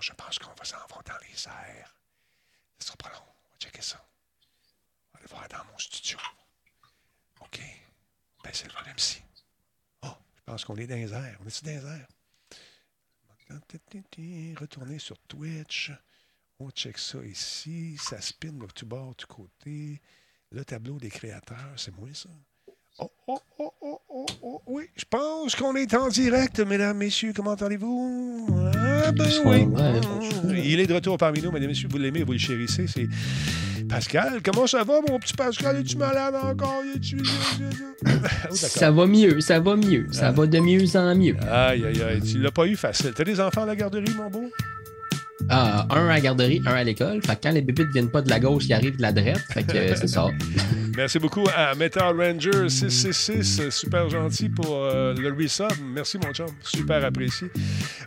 Je pense qu'on va s'en va dans les airs. Ça sera pas long. On va checker ça. On va aller voir dans mon studio. OK. Baissez le volume ici. Oh, je pense qu'on est dans les airs. On est-tu dans les airs? Retourner sur Twitch. On check ça ici. Ça spin de tout bord, du côté. Le tableau des créateurs, c'est moi ça. Oh, oh, oh, oh, oh, oh, oui, je pense qu'on est en direct, mesdames, messieurs. Comment allez-vous? Ah, ben oui. Il est de retour parmi nous, mesdames, messieurs. Vous l'aimez, vous le chérissez. C'est Pascal. Comment ça va, mon petit Pascal? Es-tu malade encore? Es-tu... Oh, ça va mieux, ça va mieux. Ça va de mieux en mieux. Aïe, aïe, aïe. Tu l'as pas eu facile. T'as des enfants à la garderie, mon beau? Ah, un à la garderie, un à l'école. Fait que quand les bébés ne viennent pas de la gauche, ils arrivent de la droite. Fait que euh, c'est ça. Merci beaucoup à Metal Ranger 666. Super gentil pour euh, le resub. Merci, mon chum. Super apprécié.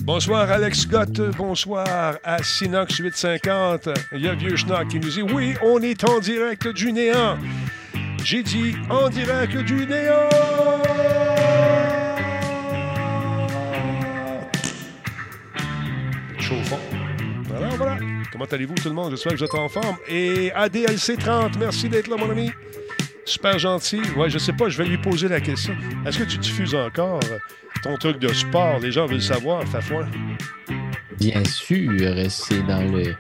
Bonsoir, Alex Scott. Bonsoir à Sinox 850. Il y a Vieux Schnock qui nous dit Oui, on est en direct du néant. J'ai dit en direct du néant. Chauffons. Voilà, voilà. Comment allez-vous? Tout le monde? J'espère que vous êtes en forme. Et ADLC30, merci d'être là, mon ami. Super gentil. Ouais, je sais pas, je vais lui poser la question. Est-ce que tu diffuses encore ton truc de sport? Les gens veulent savoir, Fafouin. Bien sûr, c'est dans le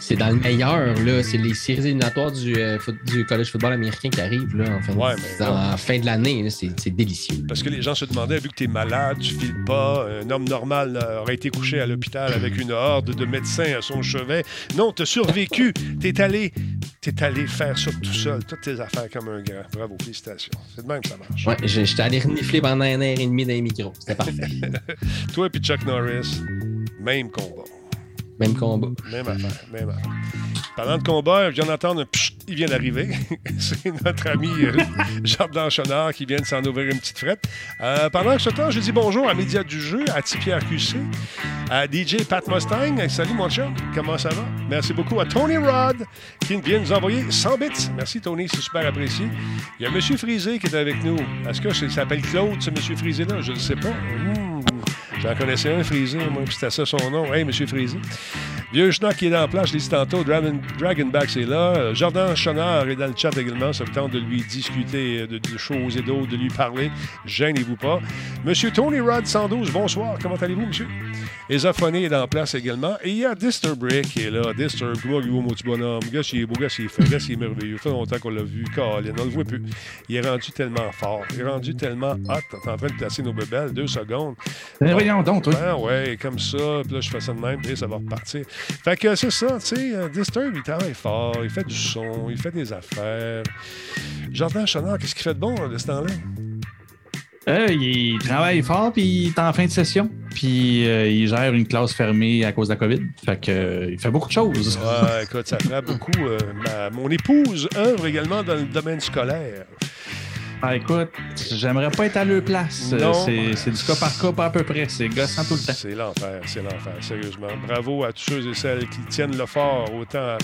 c'est dans le meilleur là, c'est les séries éliminatoires du, euh, du college football américain qui arrivent là en fin, de, fin de l'année, c'est délicieux. Parce que les gens se demandaient vu que tu es malade, tu files pas, un homme normal aurait été couché à l'hôpital avec une horde de médecins à son chevet. Non, tu as survécu, tu es allé es allé faire ça tout seul, toutes tes affaires comme un grand. Bravo, félicitations. C'est de même que ça marche. Ouais, j'étais allé renifler pendant un heure et demie dans les micros. C'était parfait. Toi et Chuck Norris, même combat. Même combat. Même affaire, même affaire. Parlant de combat, je viens d'entendre il vient d'arriver. C'est notre ami euh, Jordan Chonard qui vient de s'en ouvrir une petite frette. Euh, pendant ce temps, je dis bonjour à Média du jeu, à Tipi QC, à DJ Pat Mustang. Salut mon chum, comment ça va? Merci beaucoup à Tony Rod qui vient nous envoyer 100 bits. Merci Tony, c'est super apprécié. Il y a M. Frisé qui est avec nous. Est-ce que ça s'appelle Claude, ce M. Frisé-là? Je ne sais pas. J'en connaissais un, Frisé, moi, c'était ça son nom. Hey, Monsieur Frisé. Vieux Schnock qui est dans la plage, je l'ai dit tantôt. Dragon, Dragonback, c'est là. Jordan Chonard est dans le chat également. Ça me tente de lui discuter euh, de, choses et d'autres, de lui parler. Gênez-vous pas. Monsieur Tony Rod 112, bonsoir. Comment allez-vous, monsieur? Esophonie est dans la place également. Et il y a Disturbrick qui est là. Disturb, comment il mon petit bonhomme? Gars, il est beau, gars, il est fait, gars, il est merveilleux. Ça fait longtemps qu'on l'a vu. Colin, on le voit plus. Il est rendu tellement fort. Il est rendu tellement hot. T'es en train de placer nos bebelles. Deux secondes. Voyons donc, toi. Ben, ouais, comme ça. Puis là, je fais ça de même. Puis ça va repartir. Fait que c'est ça, tu sais. Euh, Disturb, il travaille fort. Il fait du son. Il fait des affaires. Jordan Chanard, qu'est-ce qu'il fait de bon de ce temps-là? Euh, il travaille fort, puis il est en fin de session. Puis euh, il gère une classe fermée à cause de la COVID. Fait que, euh, il fait beaucoup de choses. Ouais, écoute, ça fait beaucoup. mon épouse œuvre également dans le domaine scolaire. Ah, écoute, j'aimerais pas être à leur place. C'est du cas par cas, pas à peu près. C'est gossant tout le temps. C'est l'enfer, c'est l'enfer, sérieusement. Bravo à tous ceux et celles qui tiennent le fort autant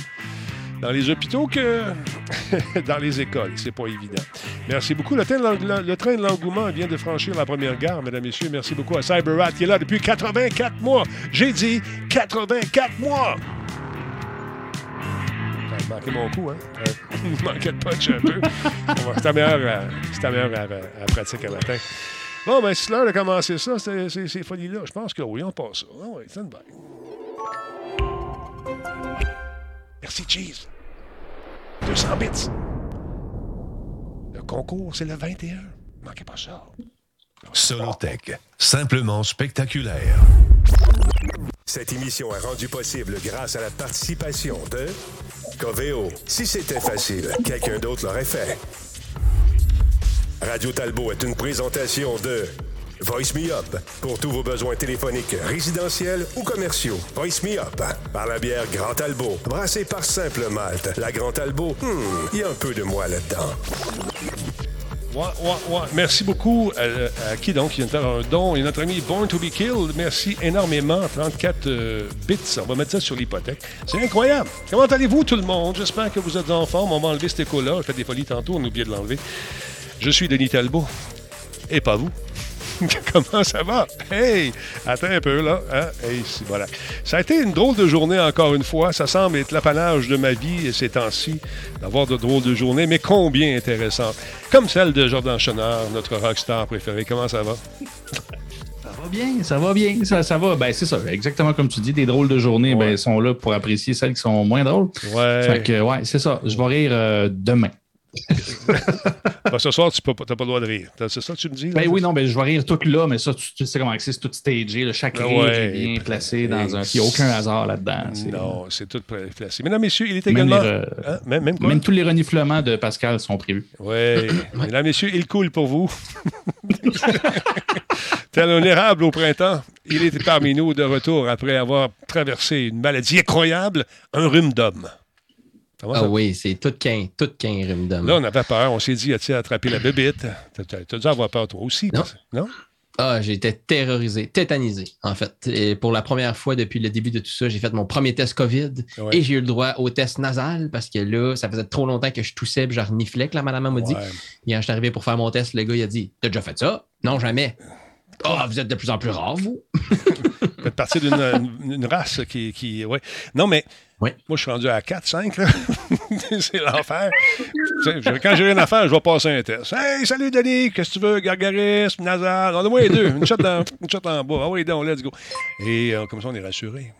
dans les hôpitaux que dans les écoles. C'est pas évident. Merci beaucoup. Le train, de l'engouement vient de franchir la première gare, mesdames, et messieurs. Merci beaucoup à CyberRat qui est là depuis 84 mois. J'ai dit 84 mois! Manqué mon coup, hein? Il manquait de punch un peu. C'était meilleur, à, meilleur à, à, pratique à matin. Bon, ben, c'est l'heure de commencer ça, ces, ces, folies-là. Je pense que oui, on passe ça. Ah oui, c'est une bague. Merci, Cheese. 200 bits. Le concours, c'est le 21. Manquez pas ça. Solotech, simplement spectaculaire. Cette émission est rendue possible grâce à la participation de Coveo. Si c'était facile, quelqu'un d'autre l'aurait fait. Radio Talbot est une présentation de Voice Me Up. Pour tous vos besoins téléphoniques, résidentiels ou commerciaux. Voice Me Up. Par la bière Grand Albo. Brassée par Simple Malte. La Grand Albo, hmm, il y a un peu de moi là-dedans. Ouais, ouais, ouais. Merci beaucoup à, qui donc? Qui vient de faire un don. Et notre ami Born to be Killed, merci énormément. 34 euh, bits, on va mettre ça sur l'hypothèque. C'est incroyable. Comment allez-vous tout le monde? J'espère que vous êtes en forme. On va enlever cet écho-là. Je fais des folies tantôt, on a oublié de l'enlever. Je suis Denis Talbot. Et pas vous. Comment ça va? Hey! Attends un peu, là. Hein? Hey, voilà. Ça a été une drôle de journée, encore une fois. Ça semble être l'apanage de ma vie ces temps-ci, d'avoir de drôles de journées, mais combien intéressantes. Comme celle de Jordan Chenard, notre rockstar préféré. Comment ça va? Ça va bien, ça va bien, ça, ça va. Ben, c'est ça, exactement comme tu dis, des drôles de journée, ben, sont là pour apprécier celles qui sont moins drôles. Ouais. Fait que, ouais, c'est ça. Je vais rire euh, demain. Ben, ce soir, tu n'as pas, le droit de rire. C'est ça que tu me dis? ben oui, non, ben, je vais rire tout là, mais ça, tu, sais comment c'est, c'est tout stagé. chaque rire est bien placé dans un. Il n'y a aucun hasard là-dedans. Non, c'est tout placé. Mesdames, Messieurs, il est également. Hein? Même, même, même, tous les reniflements de Pascal sont prévus. Oui. Mesdames, Messieurs, il coule pour vous. Tel un érable au printemps, il était parmi nous de retour après avoir traversé une maladie incroyable, un rhume d'homme. Ah oui, c'est tout qu'un, tout qu'un d'homme. Là, on avait peur. On s'est dit, as-tu attrapé la bébite? T'as as dû avoir peur toi aussi. Non. non? Ah, été terrorisé, tétanisé, en fait. Et pour la première fois depuis le début de tout ça, j'ai fait mon premier test COVID et j'ai eu le droit au test nasal parce que là, ça faisait trop longtemps que je toussais et je reniflais que la madame m'a dit. Et quand je suis arrivé pour faire mon test, le gars, il a dit T'as déjà fait ça? Non, jamais. Ah, oh, vous êtes de plus en plus rare, vous. vous faites partie d'une race qui, qui. Ouais. Non, mais moi, je suis rendu à 4, 5. c'est l'enfer. Quand j'ai rien à faire, je vais passer un test. Hey, salut Denis, qu'est-ce que tu veux? Gargarisme, nasal. On a moins deux. Une shot, en, une shot en bas. Ah oui, donc, let's go. Et euh, comme ça, on est rassuré.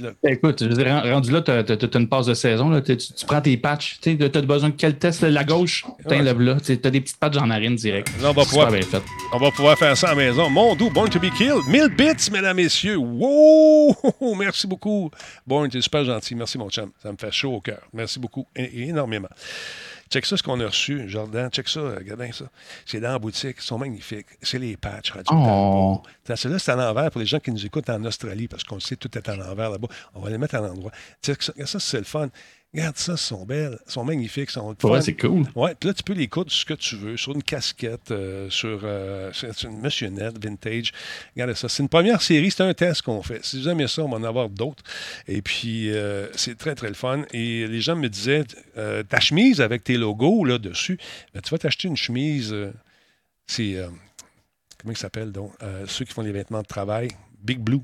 Ben, écoute, je rendu là, tu as, une passe de saison. Là, tu, prends tes patchs. Tu as besoin de quel test? La gauche, tu as des petites patchs en narine direct. on, va pouvoir, on va pouvoir faire ça à la maison. Mon doux, Born to be Killed. 1000 bits, mesdames, messieurs. Wow! Merci beaucoup. Born, tu es super gentil. Merci, mon chum. Ça me fait chaud au cœur. Merci beaucoup. énormément. Check ça, ce qu'on a reçu, Jordan. Check ça, regardez ça. C'est dans la boutique. Ils sont magnifiques. C'est les patchs Radio oh. Celle-là, c'est à l'envers pour les gens qui nous écoutent en Australie, parce qu'on sait tout est à l'envers là-bas. On va les mettre à l'endroit. Check ça, ça c'est le fun. Regarde ça, ils sont belles, ils sont magnifiques, ils sont Ouais, c'est cool. Ouais, puis là, tu peux les coudre ce que tu veux, sur une casquette, euh, sur, euh, une Monsieur Net vintage. Regardez ça. C'est une première série, c'est un test qu'on fait. Si vous aimez ça, on va en avoir d'autres. Et puis, euh, c'est très, très le fun. Et les gens me disaient, ta chemise avec tes logos là dessus, ben, tu vas t'acheter une chemise, c'est, comment il s'appelle donc, ceux qui font les vêtements de travail, Big Blue.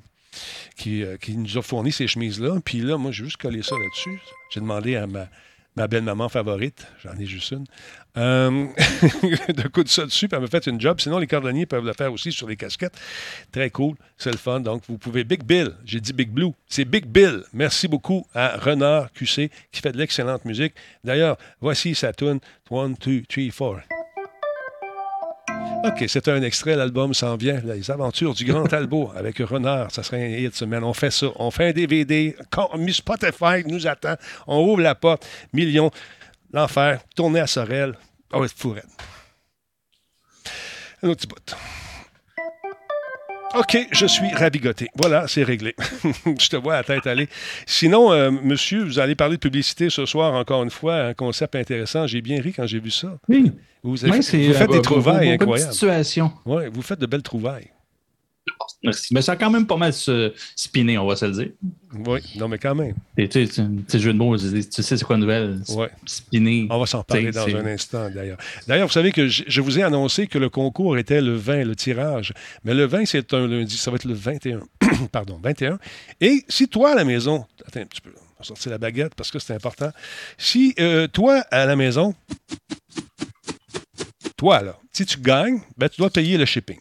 Euh, qui, nous a fourni ces chemises-là. Puis là, moi, j'ai juste collé ça là-dessus. J'ai demandé à ma, ma belle-maman favorite, j'en ai juste une, euh, de coudre ça dessus, puis elle m'a fait une job. Sinon, les cordonniers peuvent le faire aussi sur les casquettes. Très cool, c'est le fun. Donc, vous pouvez. Big Bill, j'ai dit Big Blue, c'est Big Bill. Merci beaucoup à Renard QC qui fait de l'excellente musique. D'ailleurs, voici sa tune 1, 2, 3, 4. OK, c'est un extrait, l'album s'en vient. Les aventures du Grand Talbot avec Renard. Ça serait un hit, semaine. On fait ça. On fait un DVD. Quand Spotify nous attend. On ouvre la porte. Millions. L'enfer. Tourner à Sorel. Oh, c'est fourré. Un autre petit bout. OK, je suis rabigoté. Voilà, c'est réglé. je te vois à tête aller. Sinon, euh, monsieur, vous allez parler de publicité ce soir, encore une fois, un concept intéressant. J'ai bien ri quand j'ai vu ça. Oui. Vous, avez, vous faites des trouvailles incroyables. Situation. Oui, vous faites de belles trouvailles. Merci. Mais ça a quand même pas mal spiné, on va se le dire. Oui, non, mais quand même. tu sais, jeu de mots, tu sais c'est quoi la nouvelle? Ouais. Spiné. On va s'en parler dans un instant, d'ailleurs. D'ailleurs, vous savez que je, vous ai annoncé que le concours était le 20, le tirage. Mais le 20, c'est un lundi. Ça va être le 21. Pardon, 21. Et si toi, à la maison, attends un petit peu, on va sortir la baguette parce que c'est important. Si euh, toi, à la maison, toi, là, si tu gagnes, ben, tu dois payer le shipping.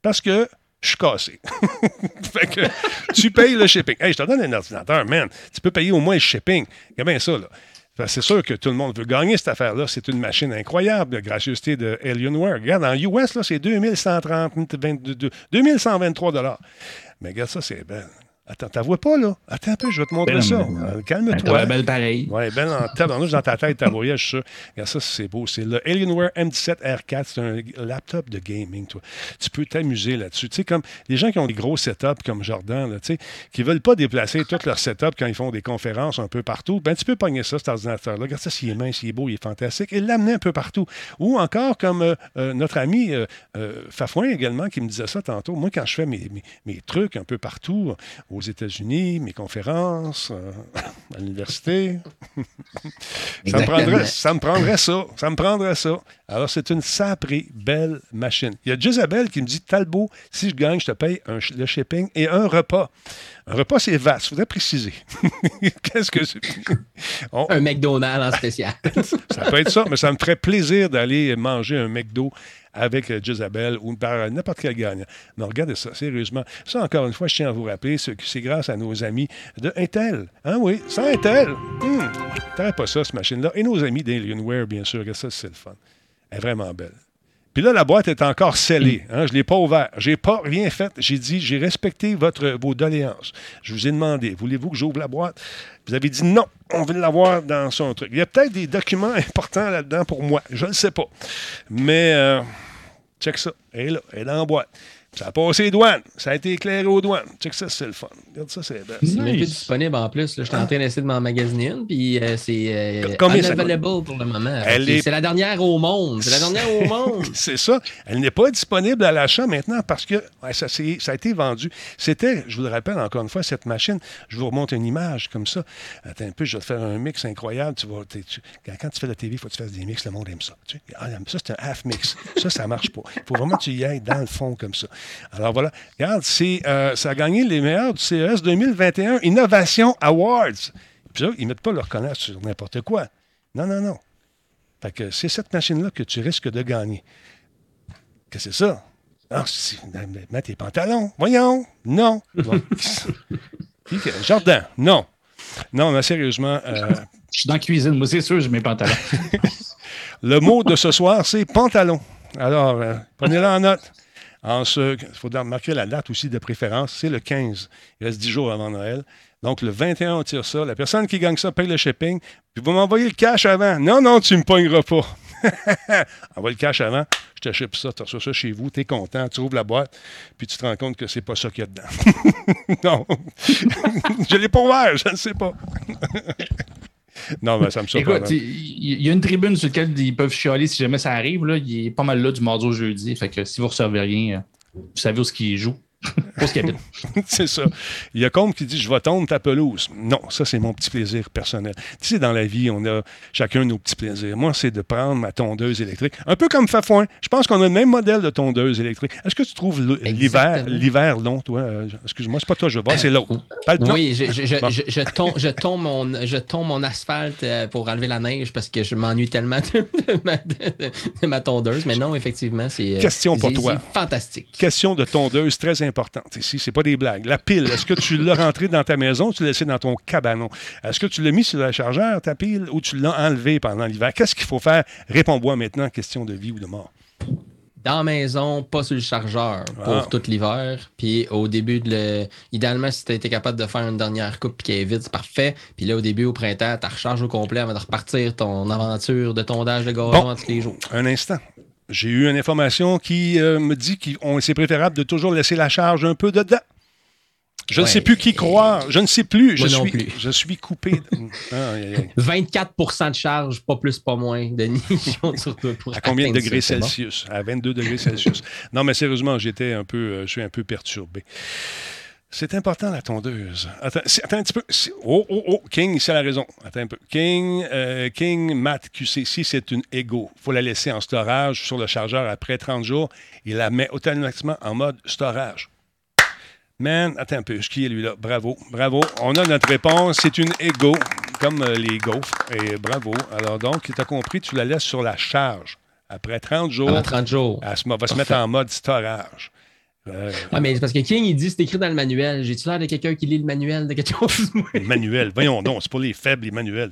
Parce que je suis cassé. tu payes le shipping. Hey, je te donne un ordinateur, man. Tu peux payer au moins le shipping. A bien ça, là. C'est sûr que tout le monde veut gagner cette affaire-là. C'est une machine incroyable de gracieuseté de Alienware. Regarde, en US, c'est 2130, 2123 Mais regarde ça, c'est belle. Attends, t'as vois pas, là? Attends un peu, je vais te montrer ça. Euh, calme-toi. Elle belle pareil. Oui, belle en tête. dans ta tête, ta voyage, je suis sûr. Regarde ça, c'est beau. C'est le Alienware M17R4. C'est un laptop de gaming, toi. Tu peux t'amuser là-dessus. Tu sais, comme les gens qui ont des gros setups comme Jordan, là, tu sais, qui ne veulent pas déplacer tout leur setup quand ils font des conférences un peu partout, ben tu peux pogner ça, cet ordinateur-là. Regarde ça, s'il est mince, s'il est beau, il est fantastique. Et l'amener un peu partout. Ou encore, comme euh, euh, notre ami Fafouin également, qui me disait ça tantôt. Moi, quand je fais mes, mes, mes trucs un peu partout, aux États-Unis, mes conférences, euh, à l'université. ça, me prendrait, ça me prendrait ça. Ça me prendrait ça. Alors, c'est une saprée belle machine. Il y a Jezabel qui me dit Talbot, si je gagne, je te paye le shipping et un repas. Un repas, c'est vaste. Il faudrait préciser. Qu'est-ce que c'est? Un McDonald's en spécial. ça peut être ça, mais ça me ferait plaisir d'aller manger un McDo avec euh, Jezabel ou par n'importe quel gagnant. Mais regardez ça, sérieusement. Ça, encore une fois, je tiens à vous rappeler que c'est grâce à nos amis de Intel. Hein, oui, sans Intel, t'aurais pas ça, cette machine-là. Et nos amis d'Alienware, bien sûr, ça, c'est le fun. Elle est vraiment belle. Puis là, la boîte est encore scellée. Hein? Je ne l'ai pas ouverte. Je n'ai pas rien fait. J'ai dit, j'ai respecté votre, vos doléances. Je vous ai demandé, voulez-vous que j'ouvre la boîte? Vous avez dit non, on veut l'avoir dans son truc. Il y a peut-être des documents importants là-dedans pour moi. Je ne le sais pas. Mais, euh, check ça. Elle est là. Elle est dans la boîte. Ça a passé les douanes. Ça a été éclairé aux douanes. Check ça, c'est le fun. Regarde ça, c'est belle. C'est même plus disponible en plus. Je suis en train d'essayer de m'emmagasiner une, puis euh, c'est euh, unavailable pour le moment. C'est la dernière au monde. C'est la dernière au monde. c'est ça. Elle n'est pas disponible à l'achat maintenant parce que ça, ça, a été vendu. C'était, je vous le rappelle encore une fois, cette machine. Je vous remonte une image comme ça. Attends un peu, je vais te faire un mix incroyable. Tu quand tu fais la TV, il faut que tu fasses des mix. Le monde aime ça. Ah, ça, c'est un half mix. Ça, ça marche pas. Il faut vraiment que tu y ailles dans le fond comme ça. Alors voilà, regarde, euh, ça a gagné les meilleurs du CES 2021 Innovation Awards. Puis là, ils ne mettent pas leur connasse sur n'importe quoi. Non, non, non. Fait que c'est cette machine-là que tu risques de gagner. Que c'est ça? Ah, mets tes pantalons. Voyons. Non. Jardin. Non. Non, mais sérieusement. Euh, je suis dans la cuisine. Moi, c'est sûr, j'ai mes pantalons. Le mot de ce soir, c'est pantalon. Alors, euh, prenez-le en note. Il faut marquer la date aussi de préférence, c'est le 15. Il reste 10 jours avant Noël. Donc, le 21, on tire ça. La personne qui gagne ça paye le shipping. Puis, vous m'envoyez le cash avant. Non, non, tu ne me pogneras pas. Envoie le cash avant. Je te ship ça. Tu reçois ça chez vous. Tu es content. Tu ouvres la boîte. Puis, tu te rends compte que c'est pas ça qu'il y a dedans. non. je l'ai pas ouvert. Je ne sais pas. Non, mais ça me surprend. Écoute, il y, a une tribune sur laquelle ils peuvent chialer si jamais ça arrive. Là. Il est pas mal là du mardi au jeudi. Fait que si vous ne recevez rien, euh, vous savez où ce qui joue. c'est ça. Il y a Combe qui dit Je vais tondre ta pelouse. Non, ça, c'est mon petit plaisir personnel. Tu sais, dans la vie, on a chacun nos petits plaisirs. Moi, c'est de prendre ma tondeuse électrique. Un peu comme Fafouin. Je pense qu'on a le même modèle de tondeuse électrique. Est-ce que tu trouves l'hiver, l'hiver long, toi? Euh, Excuse-moi, c'est pas toi, je vois, c'est l'autre. Oui, je, je, je, tombe, je, tombe mon, je tombe mon asphalte euh, pour enlever la neige parce que je m'ennuie tellement de, ma, tondeuse. Mais non, effectivement, c'est. Euh, Question pour toi. fantastique. Question de tondeuse très importante importante ici. C'est pas des blagues. La pile, est-ce que tu l'as rentrée dans ta maison ou tu l'as laissée dans ton cabanon? Est-ce que tu l'as mis sur le chargeur, ta pile, ou tu l'as enlevée pendant l'hiver? Qu'est-ce qu'il faut faire? Réponds-moi maintenant, question de vie ou de mort. Dans la maison, pas sur le chargeur pour ah. tout l'hiver. Puis au début, de idéalement, si tu été capable de faire une dernière coupe qui est vide, c'est parfait. Puis là, au début, au printemps, tu recharges au complet avant de repartir ton aventure de tondage de gazon tous les jours. Un instant j'ai eu une information qui euh, me dit que c'est préférable de toujours laisser la charge un peu dedans. Je ne sais plus qui croire. Je ne sais plus. Je, suis, plus. je suis coupé. 24% de charge, pas plus, pas moins, Denis. à combien de degrés Celsius? À 22 degrés Celsius. non, mais sérieusement, j'étais un peu, euh, je suis un peu perturbé. C'est important, la tondeuse. Attends, attends un petit peu. Oh, oh, oh. King, c'est la raison. Attends un peu. King, euh, King Matt QCC, c'est une Ego. Il faut la laisser en storage sur le chargeur après 30 jours. Il la met automatiquement en mode storage. Man, attends un peu. Qui est lui-là? Bravo, bravo. On a notre réponse. C'est une Ego, comme euh, les gaufres. Et bravo. Alors donc, tu as compris, tu la laisses sur la charge. Après 30 jours, Après 30 jours. elle va se mettre en mode storage. Ah, mais c'est parce que King, il dit c'est écrit dans le manuel. J'ai-tu l'air de quelqu'un qui lit le manuel de quelque chose? le manuel. Voyons donc, c'est pour les faibles, les manuels.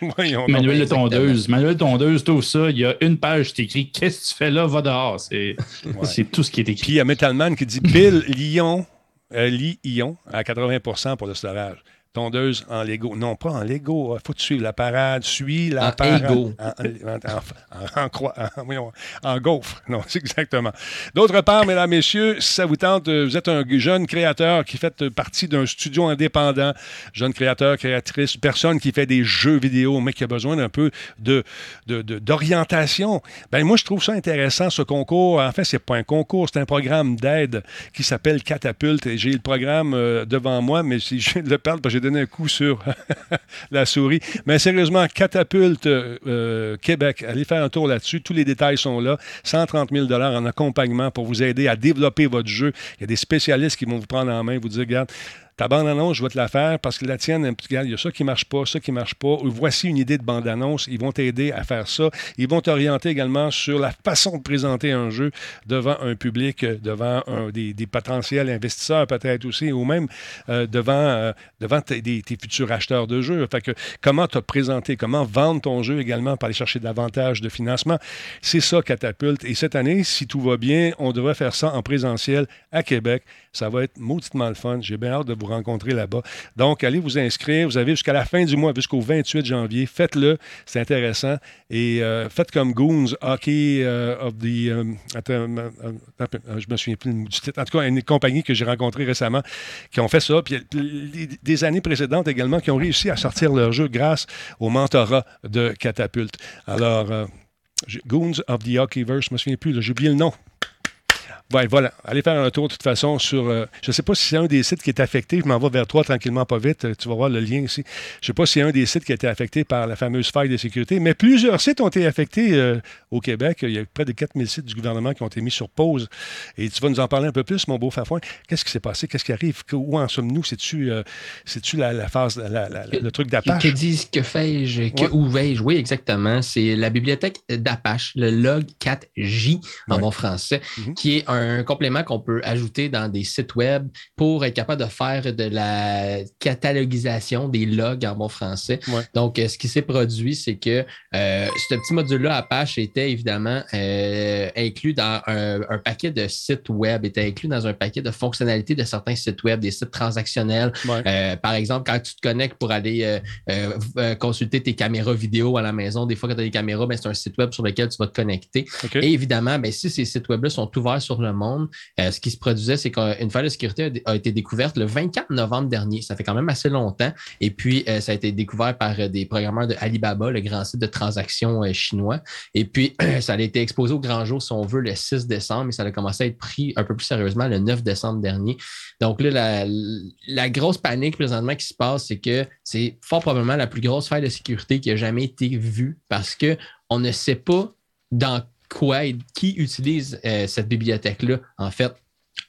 Voyons manuel de tondeuse. Manuel de tondeuse, tout ça. Il y a une page qui écrit Qu'est-ce que tu fais là? Va dehors? C'est tout ce qui est écrit. Puis il y a Metalman qui dit Bill Lyon, euh, Lyon à 80% pour le storage. Tondeuse en Lego. Non, pas en Lego. Il faut suivre la parade. Suis la parade. En, en, en, en, gaufre. Non, c'est exactement. D'autre part, mesdames, messieurs, si ça vous tente, euh, vous êtes un jeune créateur qui fait partie d'un studio indépendant, jeune créateur, créatrice, personne qui fait des jeux vidéo, mais qui a besoin d'un peu de, d'orientation. ben moi, je trouve ça intéressant, ce concours. En fait, c'est pas un concours, c'est un programme d'aide qui s'appelle Catapulte. Et j'ai le programme euh, devant moi, mais si je le parle, j'ai un coup sur la souris. Mais sérieusement, Catapulte euh, Québec, allez faire un tour là-dessus. Tous les détails sont là. 130 000 en accompagnement pour vous aider à développer votre jeu. Il y a des spécialistes qui vont vous prendre en main, vous dire, regarde, ta bande-annonce, je vais te la faire parce que la tienne, il y a ça qui ne marche pas, ça qui ne marche pas. Voici une idée de bande-annonce. Ils vont t'aider à faire ça. Ils vont t'orienter également sur la façon de présenter un jeu devant un public, devant des, potentiels investisseurs peut-être aussi, ou même euh, devant, euh, devant tes, futurs acheteurs de jeux. Fait comment te présenter, comment vendre ton jeu également pour aller chercher davantage de financement? C'est ça, Catapulte. Et cette année, si tout va bien, on devrait faire ça en présentiel à Québec. Ça va être mauditement le fun. J'ai bien hâte de vous rencontrer là-bas. Donc, allez vous inscrire. Vous avez jusqu'à la fin du mois, jusqu'au 28 janvier. Faites-le. C'est intéressant. Et euh, faites comme Goons, Hockey euh, of the. Euh, attends, je me souviens plus du titre. En tout cas, une compagnie que j'ai rencontrée récemment qui ont fait ça. Puis des années précédentes également qui ont réussi à sortir leur jeu grâce au mentorat de Catapulte. Alors, Goons of the Hockeyverse, je me souviens plus. J'ai oublié le nom. Ouais, voilà. Allez faire un tour de toute façon sur. Euh, je ne sais pas si c'est un des sites qui est affecté. Je m'en vais vers toi tranquillement, pas vite. Tu vas voir le lien ici. Je ne sais pas si c'est un des sites qui a été affecté par la fameuse faille de sécurité, mais plusieurs sites ont été affectés euh, au Québec. Il y a près de 4000 sites du gouvernement qui ont été mis sur pause. Et tu vas nous en parler un peu plus, mon beau Fafouin. Qu'est-ce qui s'est passé? Qu'est-ce qui arrive? Où en sommes-nous? C'est-tu euh, la, phase, le truc d'Apache? Que disent, que fais-je? Où vais-je? Oui, exactement. C'est la bibliothèque d'Apache, le log 4J en bon français, mm-hmm. qui est un un complément qu'on peut ajouter dans des sites web pour être capable de faire de la catalogisation des logs en bon français. Donc, euh, ce qui s'est produit, c'est que euh, ce petit module-là, Apache, était évidemment euh, inclus dans un, paquet de sites web, était inclus dans un paquet de fonctionnalités de certains sites web, des sites transactionnels. par exemple, quand tu te connectes pour aller consulter tes caméras vidéo à la maison, des fois, quand tu as des caméras, ben, c'est un site web sur lequel tu vas te connecter. Et évidemment, ben, si ces sites web-là sont ouverts sur le monde. Euh, ce qui se produisait, c'est qu'une faille de sécurité a, été découverte le 24 novembre dernier. Ça fait quand même assez longtemps. Et puis, euh, ça a été découvert par euh, des programmeurs de Alibaba, le grand site de transactions chinois. Et puis, ça a été exposé au grand jour, si on veut, le 6 décembre, et ça a commencé à être pris un peu plus sérieusement le 9 décembre dernier. Donc là, la, la grosse panique présentement qui se passe, c'est que c'est fort probablement la plus grosse faille de sécurité qui a jamais été vue parce qu'on ne sait pas dans qui utilise euh, cette bibliothèque-là, en fait,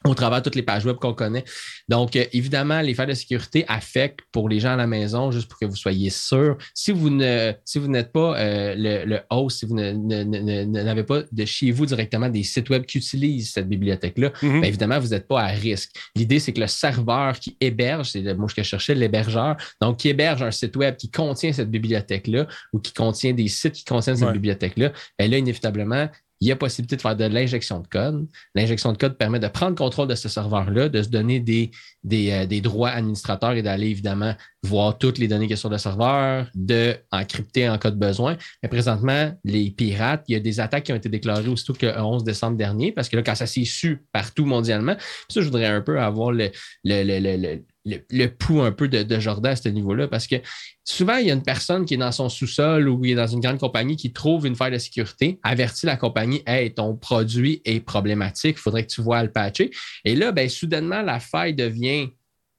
au travers de toutes les pages web qu'on connaît. Donc, euh, évidemment, les failles de sécurité affectent pour les gens à la maison, juste pour que vous soyez sûrs. Si vous ne, si vous n'êtes pas euh, le, host, si vous n'avez pas de chez vous directement des sites web qui utilisent cette bibliothèque-là, mhm. évidemment, vous n'êtes pas à risque. L'idée, c'est que le serveur qui héberge, c'est le mot que je cherchais, l'hébergeur, donc qui héberge un site web qui contient cette bibliothèque-là ou qui contient des sites qui contiennent cette bibliothèque-là, bien là, inévitablement, il y a possibilité de faire de l'injection de code. L'injection de code permet de prendre contrôle de ce serveur-là, de se donner des, euh, droits administrateurs et d'aller évidemment voir toutes les données qui sont sur le serveur, de encrypter en cas de besoin. Mais présentement, les pirates, il y a des attaques qui ont été déclarées aussitôt que le 11 décembre dernier, parce que là, quand ça s'est su partout mondialement, ça, je voudrais un peu avoir le, le, le, le, pouls un peu de, de Jordan à ce niveau-là, parce que souvent, il y a une personne qui est dans son sous-sol ou qui est dans une grande compagnie qui trouve une faille de sécurité, avertit la compagnie Hey, ton produit est problématique, il faudrait que tu vois le patcher. Et là, ben, soudainement, la faille devient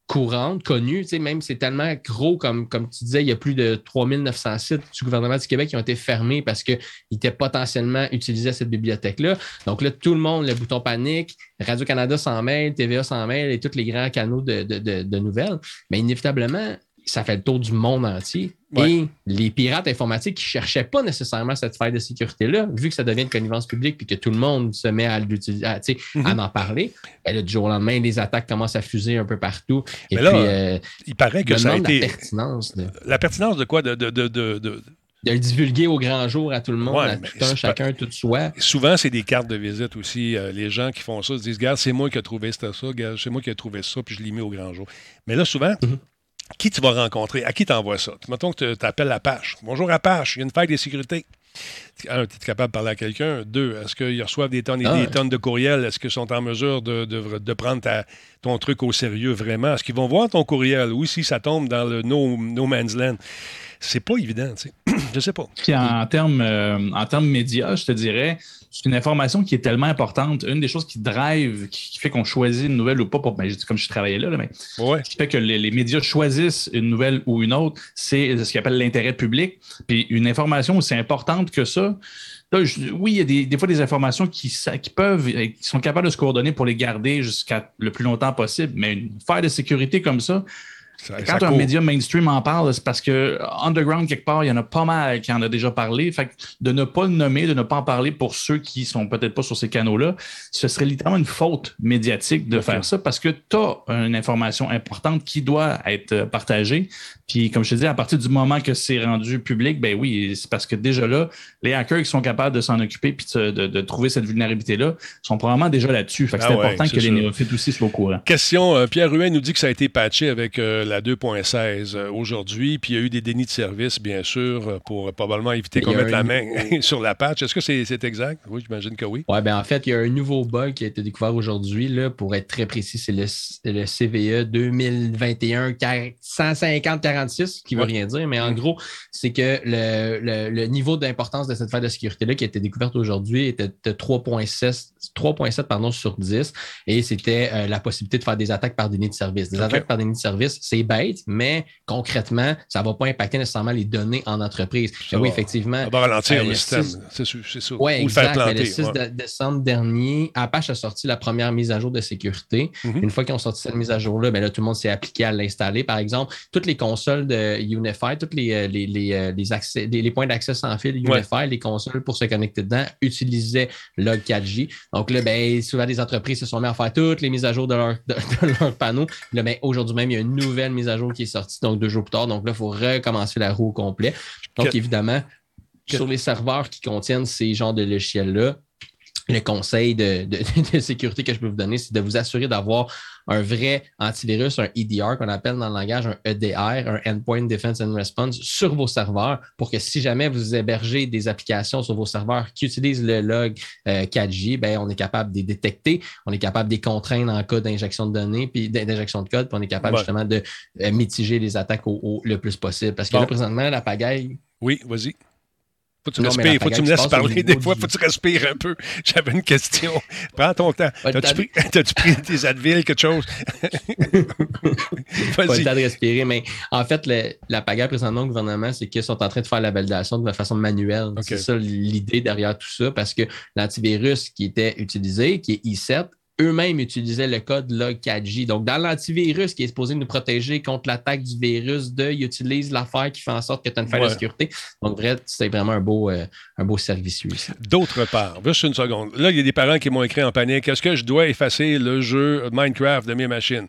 courante, connue. Tu sais, même c'est tellement gros, comme, comme tu disais, il y a plus de 3900 sites du gouvernement du Québec qui ont été fermés parce qu'ils étaient potentiellement utilisés à cette bibliothèque-là. Donc là, tout le monde, le bouton panique, Radio-Canada s'en mêle, TVA s'en mêle et tous les grands canaux de, de nouvelles. Mais inévitablement, ça fait le tour du monde entier. Et les pirates informatiques qui ne cherchaient pas nécessairement cette faille de sécurité-là, vu que ça devient une connivence publique et que tout le monde se met à, à, mhm. en parler, ben du jour au lendemain, les attaques commencent à fuser un peu partout. Et puis, euh, il paraît que ça a été. La pertinence. De... La pertinence de quoi? De, de, de, de le divulguer au grand jour à tout le monde, à tout un, chacun, tout soi. Souvent, c'est des cartes de visite aussi. Euh, les gens qui font ça se disent Regarde, c'est moi qui ai trouvé ça, c'est moi qui ai trouvé ça, puis je l'ai mis au grand jour. Mais là, souvent, mhm qui tu vas rencontrer? À qui tu envoies ça? Mettons que tu appelles Apache. Bonjour Apache, il y a une faille de sécurité. Un, tu es capable de parler à quelqu'un. Deux, est-ce qu'ils reçoivent des tonnes et ah des tonnes de courriels? Est-ce qu'ils sont en mesure de, de, prendre ton truc au sérieux vraiment? Est-ce qu'ils vont voir ton courriel? Oui, si ça tombe dans le no, no man's land c'est pas évident, tu sais. je sais pas. Puis en termes euh, en termes médias, je te dirais, c'est une information qui est tellement importante. Une des choses qui drive, qui, fait qu'on choisit une nouvelle ou pas, pour, ben, comme je travaillais là, mais ce qui fait que les, médias choisissent une nouvelle ou une autre, c'est ce qu'ils appelle l'intérêt public. Puis une information aussi importante que ça, oui, il y a des, fois des informations qui, qui peuvent, qui sont capables de se coordonner pour les garder jusqu'à le plus longtemps possible, mais une faille de sécurité comme ça, quand un média mainstream en parle, c'est parce que underground, quelque part, il y en a pas mal qui en a déjà parlé. Fait de ne pas le nommer, de ne pas en parler pour ceux qui sont peut-être pas sur ces canaux-là, ce serait littéralement une faute médiatique de faire ça parce que tu as une information importante qui doit être partagée. Puis, comme je te dis, à partir du moment que c'est rendu public, ben oui, c'est parce que déjà là, les hackers qui sont capables de s'en occuper puis de, trouver cette vulnérabilité-là sont probablement déjà là-dessus. Fait que c'est ah important que les néophytes aussi soient au courant. Question, euh, Pierre Ruin nous dit que ça a été patché avec euh, la 2.16 euh, aujourd'hui, puis il y a eu des dénis de service, bien sûr, pour probablement éviter qu'on mette la main sur la patch. Est-ce que c'est exact? Oui, j'imagine que oui. Oui, bien en fait, il y a un nouveau bug qui a été découvert aujourd'hui. Pour être très précis, c'est le, le, CVE 2021 150 ce qui ne veut rien dire, mais en mm. gros, c'est que le, niveau d'importance de cette faille de sécurité-là qui a été découverte aujourd'hui était de 3,7 sur 10 et c'était euh, la possibilité de faire des attaques par déni de service. Des attaques par déni de service, c'est bête, mais concrètement, ça ne va pas impacter nécessairement les données en entreprise. oui, effectivement. Ça va ralentir euh, le système, c'est sûr. Oui, exact. le 6 décembre dernier, Apache a sorti la première mise à jour de sécurité. Mm-hmm. Une fois qu'ils ont sorti cette mise à jour-là, ben là, tout le monde s'est appliqué à l'installer. Par exemple, toutes les consoles de Unify, tous les, euh, les, les, accès, les, points d'accès sans fil Unify, les consoles pour se connecter dedans, utilisaient Log 4J. Donc là, ben, souvent, les entreprises se sont mis à faire toutes les mises à jour de leur, de, leur panneau. Là, ben, aujourd'hui même, il y a une nouvelle mise à jour qui est sortie, donc deux jours plus tard. Donc là, il faut recommencer la roue au complet. Donc, évidemment, sur les serveurs qui contiennent ces genres de logiciels-là, le conseil de, sécurité que je peux vous donner, c'est de vous assurer d'avoir un vrai antivirus, un EDR qu'on appelle dans le langage un EDR, un Endpoint Defense and Response, sur vos serveurs pour que si jamais vous hébergez des applications sur vos serveurs qui utilisent le log 4J, euh, ben, on est capable de les détecter, on est capable de les contraindre en cas d'injection de données, puis d'injection de code, puis on est capable justement de euh, mitiger les attaques au, le plus possible. Parce que là, présentement, la pagaille. Oui, vas-y. Faut que tu respires, faut que tu me laisses parler des fois, faut que tu respires un peu. J'avais une question. Prends ton temps. T'as-tu pris, pris, des Advil, quelque chose? pas le temps de respirer, mais en fait, la pagaille présentement au gouvernement, c'est qu'ils sont en train de faire la validation de façon manuelle. C'est ça l'idée derrière tout ça, parce que l'antivirus qui était utilisé, qui est i7, eux-mêmes utilisaient le code log4j. Donc, dans l'antivirus qui est supposé nous protéger contre l'attaque du virus, de, ils utilisent l'affaire qui fait en sorte que tu as une faille de sécurité. Donc, vrai, c'est vraiment un beau, euh, un beau service D'autre part, juste une seconde. Là, il y a des parents qui m'ont écrit en panique. Est-ce que je dois effacer le jeu Minecraft de mes machines?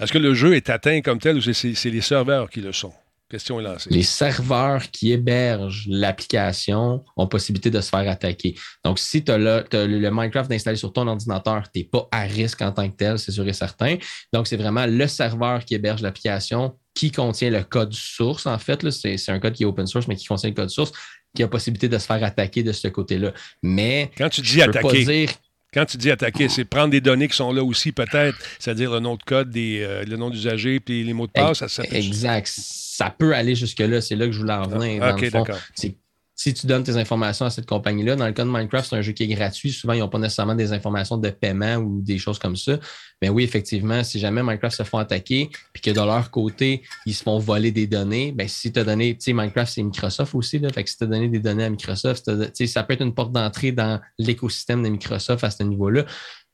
Est-ce que le jeu est atteint comme tel ou c'est les serveurs qui le sont? Question est lancée. Les serveurs qui hébergent l'application ont possibilité de se faire attaquer. Donc, si tu as, le, Minecraft installé sur ton ordinateur, tu n'es pas à risque en tant que tel, c'est sûr et certain. Donc, c'est vraiment le serveur qui héberge l'application qui contient le code source. En fait, c'est un code qui est open source, mais qui contient le code source, qui a possibilité de se faire attaquer de ce côté-là. Mais quand tu dis attaquer, quand tu dis attaquer, c'est prendre des données qui sont là aussi, peut-être, c'est-à-dire le nom de code, des, euh, le nom d'usager, puis les mots de passe. Ça, exact. Ça peut aller jusque-là. C'est là que je voulais en venir. Ah, OK, d'accord si tu donnes tes informations à cette compagnie-là, dans le cas de Minecraft, c'est un jeu qui est gratuit. Souvent, ils n'ont pas nécessairement des informations de paiement ou des choses comme ça. Mais oui, effectivement, si jamais Minecraft se font attaquer, puis que de leur côté, ils se font voler des données, ben si tu as donné, tu sais, Minecraft, c'est Microsoft aussi, là, fait que si tu as donné des données à Microsoft, ça peut être une porte d'entrée dans l'écosystème de Microsoft à ce niveau-là.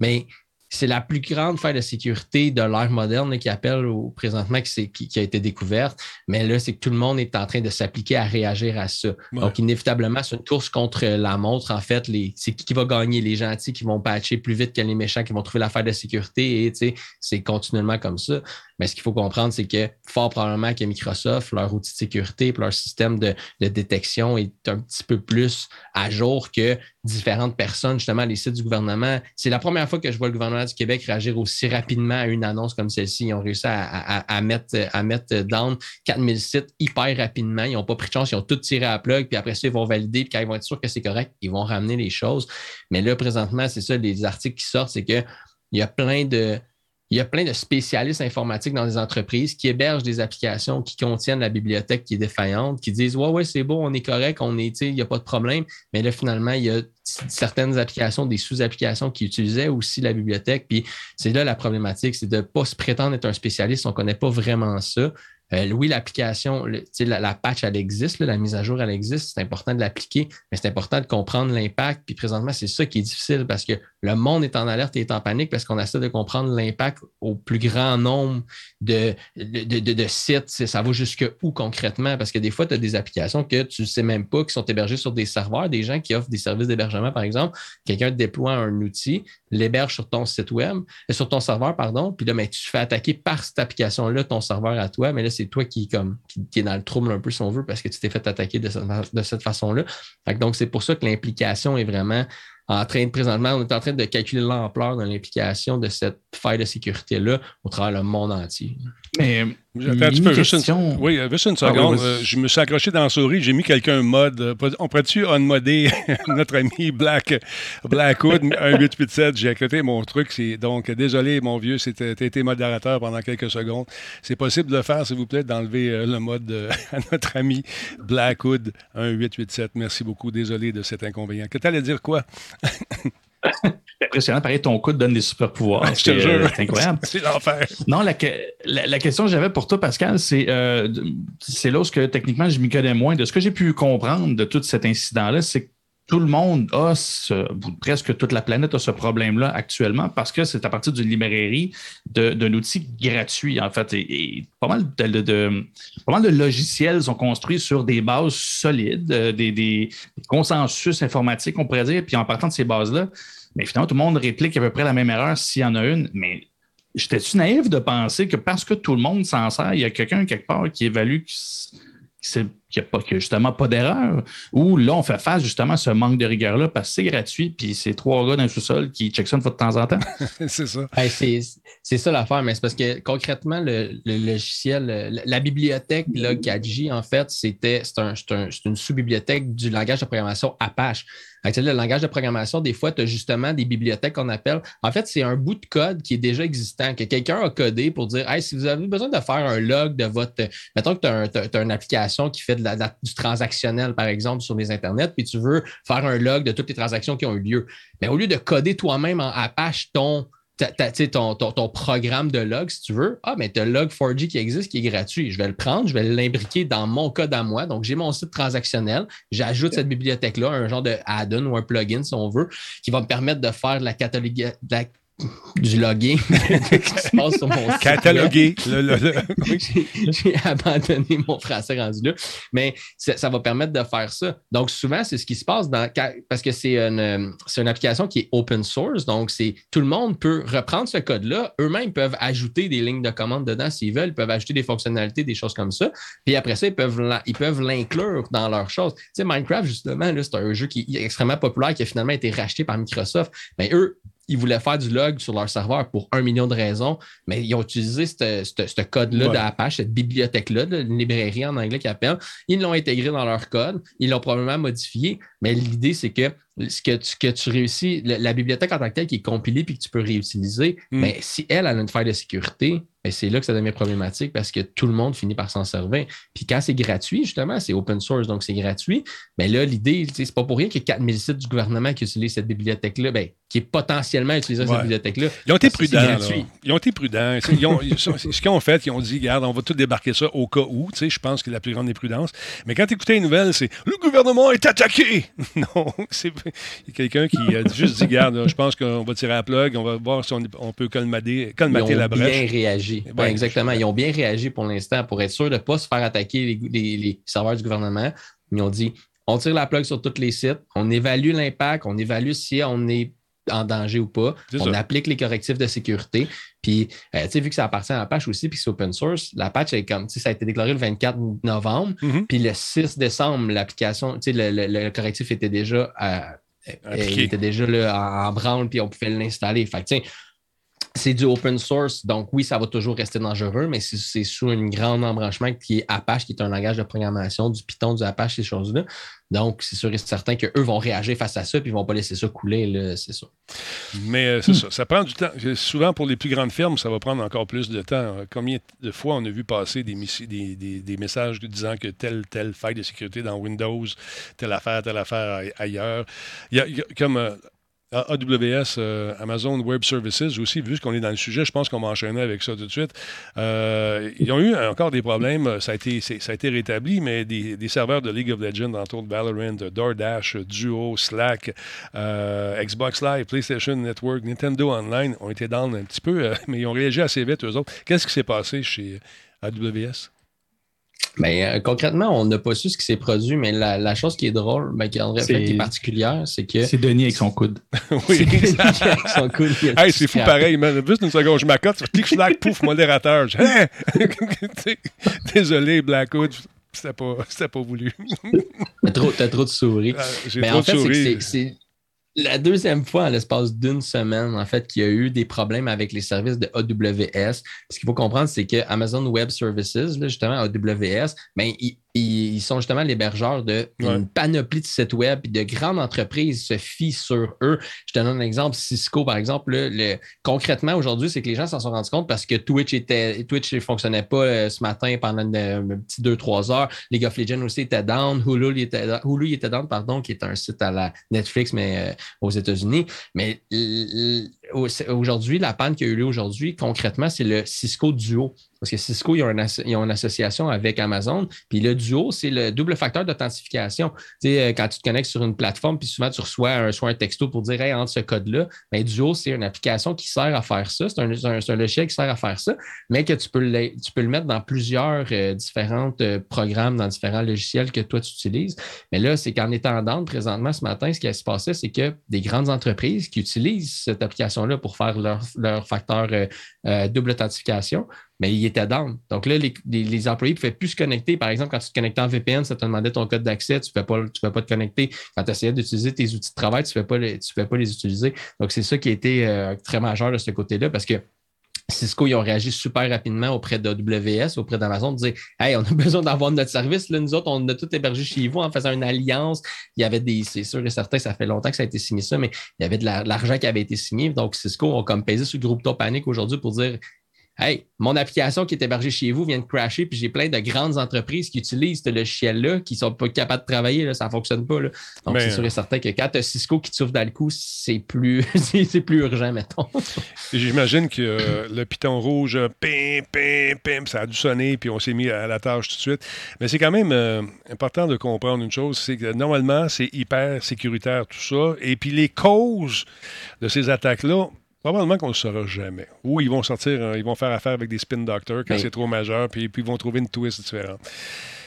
Mais c'est la plus grande faille de sécurité de l'ère moderne qui appelle au, présentement qui, qui, a été découverte. Mais là, c'est que tout le monde est en train de s'appliquer à réagir à ça. Donc, inévitablement, c'est une course contre la montre. En fait, c'est qui, va gagner? Les gentils qui vont patcher plus vite que les méchants qui vont trouver la faille de sécurité. Et c'est continuellement comme ça. Mais ce qu'il faut comprendre, c'est que fort probablement que Microsoft, leur outil de sécurité, leur système de, détection est un petit peu plus à jour que différentes personnes, justement, les sites du gouvernement. C'est la première fois que je vois le gouvernement du Québec réagir aussi rapidement à une annonce comme celle-ci. Ils ont réussi à, mettre, down 4000 sites hyper rapidement. Ils n'ont pas pris de chance, ils ont tout tiré à plug, puis après ça, ils vont valider, puis quand ils vont être sûrs que c'est correct, ils vont ramener les choses. Mais là, présentement, c'est ça, les articles qui sortent, c'est qu'il y a plein de il y a plein de spécialistes informatiques dans les entreprises qui hébergent des applications qui contiennent la bibliothèque qui est défaillante, qui disent Ouais, ouais, c'est bon, on est correct, on est, il n'y a pas de problème. Mais là, finalement, il y a certaines applications, des sous-applications qui utilisaient aussi la bibliothèque. Puis c'est là la problématique, c'est de ne pas se prétendre être un spécialiste, on ne connaît pas vraiment ça. Euh, oui, l'application, la, la, patch, elle existe, la mise à jour, elle existe. C'est important de l'appliquer, mais c'est important de comprendre l'impact. Puis présentement, c'est ça qui est difficile parce que le monde est en alerte et est en panique parce qu'on essaie de comprendre l'impact au plus grand nombre de, de, sites. Ça va jusque où concrètement? Parce que des fois, tu as des applications que tu ne sais même pas qui sont hébergées sur des serveurs, des gens qui offrent des services d'hébergement, par exemple. Quelqu'un déploie un outil, l'héberge sur ton site web, euh, sur ton serveur, pardon, puis là, ben, tu te fais attaquer par cette application-là, ton serveur à toi, mais là, c'est toi qui, comme, est dans le trouble un peu, si on veut, parce que tu t'es fait attaquer de cette, façon-là. Donc, c'est pour ça que l'implication est vraiment en train de présentement, on est en train de calculer l'ampleur de l'implication de cette faille de sécurité-là au travers le monde entier. Mais Attends, tu peux juste une, oui, juste une ah seconde. Euh, je me suis accroché dans la souris, j'ai mis quelqu'un mode. Euh, on pourrait-tu unmodder notre ami Black, Blackwood, un 887? J'ai accroché mon truc. Donc, désolé, mon vieux, tu été modérateur pendant quelques secondes. C'est possible de le faire, s'il vous plaît, d'enlever euh, le mode à notre ami Blackwood, un 887. Merci beaucoup. Désolé de cet inconvénient. Que tu allais dire quoi? C'est impressionnant. Pareil, ton coup te donne des super pouvoirs. C'est euh, incroyable. c'est l'enfer. Non, la, la, question que j'avais pour toi, Pascal, c'est euh, c'est là où techniquement je m'y connais moins. De ce que j'ai pu comprendre de tout cet incident-là, c'est que tout le monde a ce, presque toute la planète a ce problème-là actuellement parce que c'est à partir d'une librairie d'un outil gratuit, en fait. Et, pas, mal de, pas mal de logiciels sont construits sur des bases solides, euh, des, des consensus informatiques, on pourrait dire. Puis en partant de ces bases-là, mais finalement, tout le monde réplique à peu près la même erreur s'il y en a une. Mais j'étais-tu naïf de penser que parce que tout le monde s'en sert, il y a quelqu'un quelque part qui évalue qu'il n'y a, pas, justement pas d'erreur, ou là, on fait face justement à ce manque de rigueur-là parce que c'est gratuit, puis c'est trois gars dans le sous-sol qui checkent ça une fois de temps en temps. c'est ça. c'est ça l'affaire, mais c'est parce que concrètement, le, logiciel, la, bibliothèque là, 4J, en fait, c'était un, une sous-bibliothèque du langage de programmation Apache le langage de programmation, des fois, tu as justement des bibliothèques qu'on appelle. En fait, c'est un bout de code qui est déjà existant, que quelqu'un a codé pour dire hey, si vous avez besoin de faire un log de votre. Mettons que tu as, une application qui fait du transactionnel, par exemple, sur les Internets, puis tu veux faire un log de toutes les transactions qui ont eu lieu. Mais au lieu de coder toi-même en Apache ton ton, ton, programme de log, si tu veux. Ah, mais tu as Log4j qui existe, qui est gratuit. Je vais le prendre, je vais l'imbriquer dans mon code à moi. Donc, j'ai mon site transactionnel. J'ajoute cette bibliothèque-là, un genre de add-on ou un plugin, si on veut, qui va me permettre de faire de la, catalogue, du login qui se passe sur mon Catalogué. J'ai abandonné mon français rendu là. Mais ça va permettre de faire ça. Donc, souvent, c'est ce qui se passe dans, parce que c'est une, une application qui est open source. Donc, c'est tout le monde peut reprendre ce code-là. Eux-mêmes peuvent ajouter des lignes de commande dedans s'ils veulent. Ils peuvent ajouter des fonctionnalités, des choses comme ça. Puis après ça, ils peuvent, ils peuvent l'inclure dans leurs choses. Tu sais, Minecraft, justement, c'est un jeu qui est extrêmement populaire, qui a finalement été racheté par Microsoft. Mais eux, ils voulaient faire du log sur leur serveur pour un million de raisons, mais ils ont utilisé ce code-là d'Apache, cette bibliothèque-là, une librairie en anglais qui appelle. Ils l'ont intégré dans leur code, ils l'ont probablement modifié, mais l'idée, c'est que ce que tu, que tu réussis, la, bibliothèque en tant que telle qui est compilée puis que tu peux réutiliser, hmm. mais si elle, a une faille de sécurité, ben, c'est là que ça devient problématique parce que tout le monde finit par s'en servir. Puis quand c'est gratuit, justement, c'est open source, donc c'est gratuit. Mais là, l'idée, c'est pas pour rien qu'il y a 4000 sites du gouvernement qui utilisent cette bibliothèque-là, ben, qui est potentiellement utilisée cette bibliothèque-là. Ils ont été prudents. Ils ont été prudents. ce qu'ils ont fait, ils ont dit, regarde, on va tout débarquer ça au cas où. Je pense que la plus grande des prudences. Mais quand tu écoutais les nouvelles, c'est le gouvernement est attaqué. non, c'est quelqu'un qui a juste dit Garde, je pense qu'on va tirer à la plug, on va voir si on, peut colmater, colmater la brèche. Ils ont bien réagi. exactement. Ils ont bien réagi pour l'instant pour être sûr de ne pas se faire attaquer les, serveurs du gouvernement. Ils ont dit on tire la plug sur tous les sites, on évalue l'impact, on évalue si on est en danger ou pas. On applique les correctifs de sécurité. Puis, euh, tu sais, vu que ça appartient à Apache aussi, puis c'est open source, la patch, est comme, ça a été déclaré le 24 novembre. Mm-hmm. Puis le 6 décembre, l'application, tu sais, le, correctif était déjà à, il était déjà là, en, branle, puis on pouvait l'installer. Fait c'est du open source, donc oui, ça va toujours rester dangereux, mais c'est sous un grand embranchement qui est Apache, qui est un langage de programmation, du Python, du Apache, ces choses-là. Donc, c'est sûr et certain qu'eux vont réagir face à ça, puis ils vont pas laisser ça couler, c'est ça. Mais euh, c'est ça, ça prend du temps. Souvent, pour les plus grandes firmes, ça va prendre encore plus de temps. Combien de fois on a vu passer des, messages disant que telle, telle faille de sécurité dans Windows, telle affaire, telle affaire ailleurs. Comme euh, AWS, euh, Amazon Web Services aussi, vu qu'on est dans le sujet, je pense qu'on va enchaîner avec ça tout de suite. Euh, ils ont eu encore des problèmes, ça a été, rétabli, mais des, serveurs de League of Legends, entre autres Valorant, DoorDash, Duo, Slack, euh, Xbox Live, PlayStation Network, Nintendo Online ont été down un petit peu, mais ils ont réagi assez vite, eux autres. Qu'est-ce qui s'est passé chez AWS? Mais ben, euh, concrètement, on n'a pas su ce qui s'est produit, mais la, chose qui est drôle, ben, qui, est... particulière, c'est que. C'est Denis avec son coude. oui, avec son coude. hey, c'est fou pareil, man. Juste une seconde, je m'accote, clic, slack, pouf, modérateur. Hein? Désolé, Blackwood. C'était pas, pas voulu. T'as trop, trop de souris. Ah, j'ai trop en fait, de souris. C'est la deuxième fois en l'espace d'une semaine, en fait, qu'il y a eu des problèmes avec les services de AWS. Ce qu'il faut comprendre, c'est que Amazon Web Services, justement, AWS, ben, ils, ils sont justement l'hébergeur d'une panoplie de sites web et de grandes entreprises se fient sur eux. Je te donne un exemple, Cisco, par exemple. le, concrètement, aujourd'hui, c'est que les gens s'en sont rendus compte parce que Twitch était Twitch ne fonctionnait pas euh, ce matin pendant un petit 2-3 heures. League of Legends aussi était down. Hulu, il était, Hulu, était down, pardon, qui est un site à la Netflix, mais euh, aux États-Unis. Mais aujourd'hui, la panne qui a eu lieu aujourd'hui, concrètement, c'est le Cisco Duo. Parce que Cisco, ils ont, une, association avec Amazon. Puis le Duo, c'est le double facteur d'authentification. Euh, quand tu te connectes sur une plateforme, puis souvent tu reçois un, soit un texto pour dire, hey, entre ce code-là, bien, Duo, c'est une application qui sert à faire ça. C'est un, logiciel qui sert à faire ça, mais que tu peux le, tu peux le mettre dans plusieurs euh, différents euh, programmes, dans différents logiciels que toi, tu utilises. Mais là, c'est qu'en étant dans présentement, ce matin, ce qui se passé, c'est que des grandes entreprises qui utilisent cette application-là pour faire leur, leur facteur double authentification, mais il était down. Donc là, les, employés ne pouvaient plus se connecter. Par exemple, quand tu te connectais en VPN, ça te demandait ton code d'accès, tu ne pouvais, pas te connecter. Quand tu essayais d'utiliser tes outils de travail, tu ne pouvais, pas les utiliser. Donc, c'est ça qui a été euh, très majeur de ce côté-là parce que Cisco, ils ont réagi super rapidement auprès de AWS, auprès d'Amazon, de dire Hey, on a besoin d'avoir notre service. Là, nous autres, on a tout hébergé chez vous en faisant une alliance. Il y avait des, c'est sûr et certain, ça fait longtemps que ça a été signé ça, mais il y avait de l'argent qui avait été signé. Donc, Cisco ont comme pesé sur le groupe Top Panic aujourd'hui pour dire Hey, mon application qui est hébergée chez vous vient de crasher, puis j'ai plein de grandes entreprises qui utilisent ce logiciel-là, qui ne sont pas capables de travailler, là, ça ne fonctionne pas. Là. Donc, c'est sûr et certain que quand tu as Cisco qui te souffle dans le coup, c'est plus, c'est plus urgent, mettons. J'imagine que euh, le piton rouge, pim, pim, pim, ça a dû sonner, puis on s'est mis à la tâche tout de suite. Mais c'est quand même euh, important de comprendre une chose, c'est que normalement, c'est hyper sécuritaire tout ça. Et puis les causes de ces attaques-là, Probablement qu'on ne le saura jamais. Ou ils vont sortir, euh, ils vont faire affaire avec des spin doctors quand c'est trop majeur, puis, puis ils vont trouver une twist différente.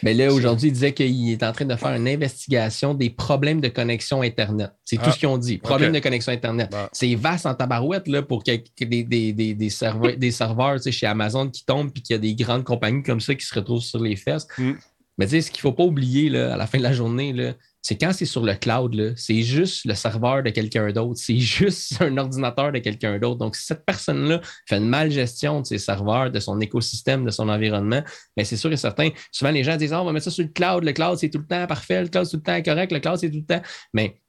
Mais là, aujourd'hui, il disait qu'il est en train de faire une investigation des problèmes de connexion Internet. C'est tout ah, ce qu'ils ont dit. Problèmes de connexion Internet. C'est vaste en tabarouette là, pour qu'il y ait des, des, des, des serveurs, des serveurs chez Amazon qui tombent puis qu'il y a des grandes compagnies comme ça qui se retrouvent sur les fesses. Mm. Mais tu sais, ce qu'il ne faut pas oublier là, à la fin de la journée, là, c'est quand c'est sur le cloud, c'est juste le serveur de quelqu'un d'autre, c'est juste un ordinateur de quelqu'un d'autre. Donc, si cette personne-là fait une mal gestion de ses serveurs, de son écosystème, de son environnement, mais ben, c'est sûr et certain. Souvent, les gens disent oh, on va mettre ça sur le cloud, le cloud, c'est tout le temps parfait, le cloud, c'est tout le temps correct, le cloud, c'est tout le temps. Mais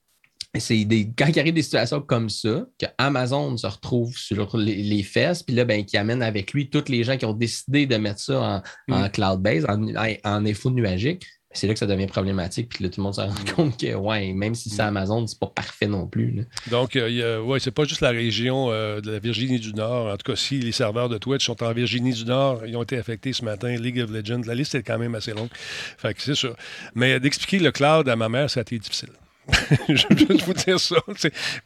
c'est des, quand il arrive des situations comme ça, que Amazon se retrouve sur les, fesses, puis là, ben, qui amène avec lui tous les gens qui ont décidé de mettre ça en, mm. cloud-based, en, en, info nuagique, c'est là que ça devient problématique. Puis là, tout le monde se rend mm. compte que, ouais, même si c'est mm. Amazon, c'est pas parfait non plus. Donc, euh, ouais, c'est pas juste la région euh, de la Virginie du Nord. En tout cas, si les serveurs de Twitch sont en Virginie du Nord, ils ont été affectés ce matin. League of Legends, la liste est quand même assez longue. Fait que c'est sûr. Mais d'expliquer le cloud à ma mère, ça a été difficile. je veux juste vous dire ça.